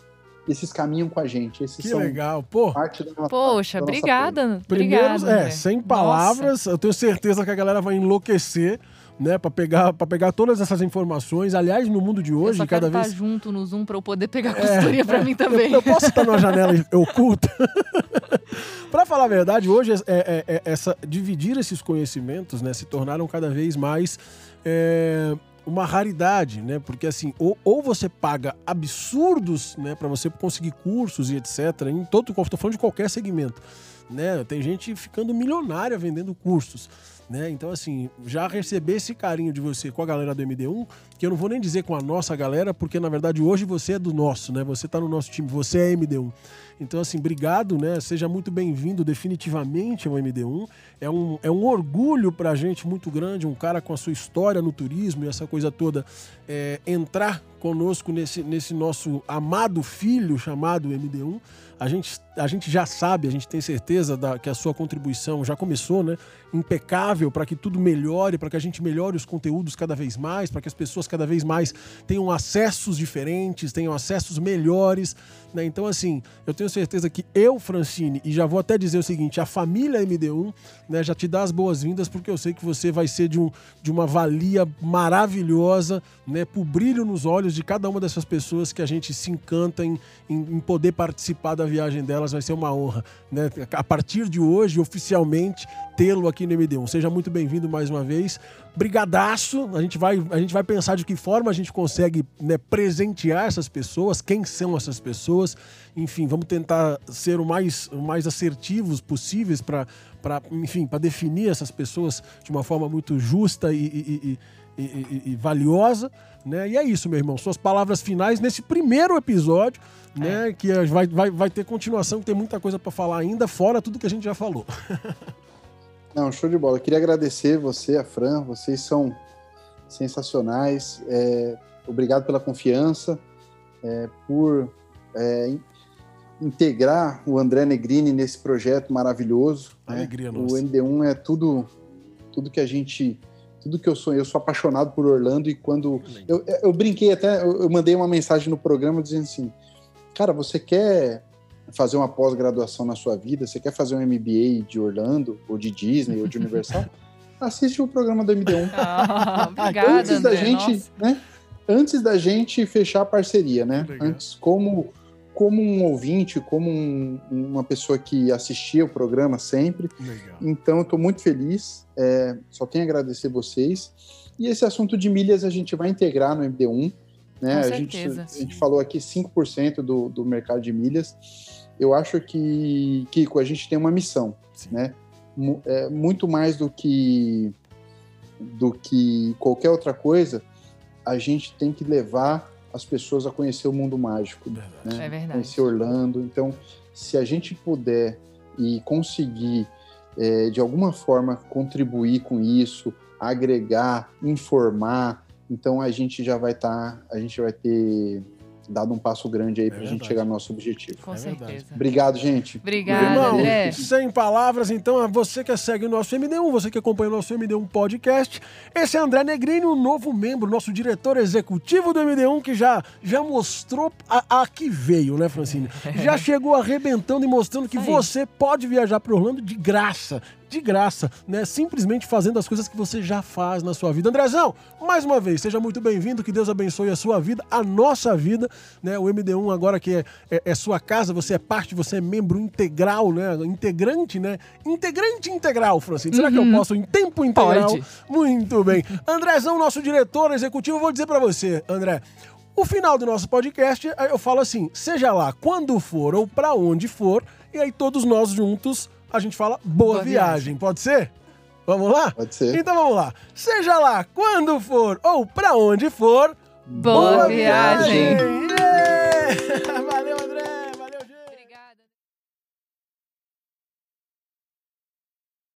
Esses caminham com a gente. Esses Que são legal. Pô, parte da nossa. Poxa, da nossa obrigada. Primeiro, obrigada, é, André. sem Nossa. palavras, eu tenho certeza que a galera vai enlouquecer, né, Pra pegar, pra pegar todas essas informações. Aliás, no mundo de Eu hoje, só cada quero vez. estar junto no Zoom pra eu poder pegar a consultoria pra mim Eu, também. eu posso estar numa janela oculta. [laughs] Pra falar a verdade, hoje é, é- é- essa, dividir esses conhecimentos, né, se tornaram cada vez mais é, uma raridade, né? Porque assim, ou, ou você paga absurdos, né, para você conseguir cursos e etc. Em todo, estou falando de qualquer segmento, né? Tem gente ficando milionária vendendo cursos. Né? Então, assim, já receber esse carinho de você com a galera do MD1, que eu não vou nem dizer com a nossa galera, porque na verdade hoje você é do nosso, né? Você tá no nosso time, você é MD1. Então, assim, obrigado, né? Seja muito bem-vindo definitivamente ao MD1. É um, é um orgulho pra gente muito grande, um cara com a sua história no turismo e essa coisa toda, é, entrar conosco nesse, nesse nosso amado filho chamado MD1. A gente, a gente já sabe, a gente tem certeza da, que a sua contribuição já começou, né? Impecável para que tudo melhore, para que a gente melhore os conteúdos cada vez mais, para que as pessoas cada vez mais tenham acessos diferentes, tenham acessos melhores. Né? Então, assim, eu tenho certeza que eu, Francine, e já vou até dizer o seguinte: a família MD1 né, já te dá as boas-vindas, porque eu sei que você vai ser de, um, de uma valia maravilhosa, né? Pro brilho nos olhos de cada uma dessas pessoas que a gente se encanta em, em, em poder participar da viagem delas, vai ser uma honra. Né? A partir de hoje, oficialmente, tê-lo aqui no MD1. Seja muito bem-vindo mais uma vez. Brigadaço. A gente vai, a gente vai pensar de que forma a gente consegue né, presentear essas pessoas, quem são essas pessoas. Enfim, vamos tentar ser o mais, o mais assertivos possíveis para, enfim, para definir essas pessoas de uma forma muito justa e, e- e- e- e- e valiosa. Né? E é isso, meu irmão. Suas palavras finais nesse primeiro episódio, né? Que vai, vai, vai ter continuação, que tem muita coisa para falar ainda, fora tudo que a gente já falou. [laughs] Não, show de bola. Eu queria agradecer você, a Fran. Vocês são sensacionais. É, obrigado pela confiança, é, por é, in- integrar o André Negrini nesse projeto maravilhoso. né? Alegria O nossa. MD1 é tudo, tudo que a gente, tudo que eu sou. Eu sou apaixonado por Orlando e quando eu, eu brinquei até, eu eu mandei uma mensagem no programa dizendo assim, cara, você quer fazer uma pós-graduação na sua vida? Você quer fazer um MBA de Orlando ou de Disney ou de Universal? [laughs] Assiste o programa do MD1 Ah, obrigada, antes da André. gente, Nossa. né? Antes da gente fechar a parceria, né? Legal. Antes, como como um ouvinte, como um- uma pessoa que assistia o programa sempre. Legal. Então, eu estou muito feliz. é, só tenho a agradecer vocês. E esse assunto de milhas a gente vai integrar no MD1. Né? Com a, gente, certeza. a gente falou aqui 5% do, do mercado de milhas. Eu acho que, Kiko, a gente tem uma missão. Sim. Né? É, muito mais do que, do que qualquer outra coisa, a gente tem que levar as pessoas a conhecer o mundo mágico Verdade. né? É verdade. Conhecer Orlando. Então, se a gente puder e conseguir, é, de alguma forma, contribuir com isso, agregar, informar, então a gente já vai estar, a gente vai ter dado um passo grande aí para a gente chegar no nosso objetivo. Com É verdade. certeza. Obrigado, gente. Obrigada, Irmão, André. sem palavras, então, a você que segue o nosso MD1, você que acompanha o nosso MD1 podcast, esse é André Negrini, um novo membro, nosso diretor executivo do MD1, que já, já mostrou a, a que veio, né, Francine? [laughs] Já chegou arrebentando e mostrando que aí. você pode viajar para Orlando de graça. De graça, né? Simplesmente fazendo as coisas que você já faz na sua vida. Andrezão, mais uma vez, seja muito bem-vindo, que Deus abençoe a sua vida, a nossa vida, né? O MD1 agora que é, é, é sua casa, você é parte, você é membro integral, né? Integrante, né? Integrante integral, Francine. Será que eu posso em tempo integral? Pode. Muito bem. [laughs] Andrezão, nosso diretor executivo, eu vou dizer pra você, André. O final do nosso podcast, eu falo assim: seja lá quando for ou pra onde for, e aí todos nós juntos a gente fala boa, Boa viagem. viagem. Pode ser? Vamos lá? Pode ser. Então vamos lá. Seja lá quando for ou pra onde for, Boa viagem. Yeah! [laughs]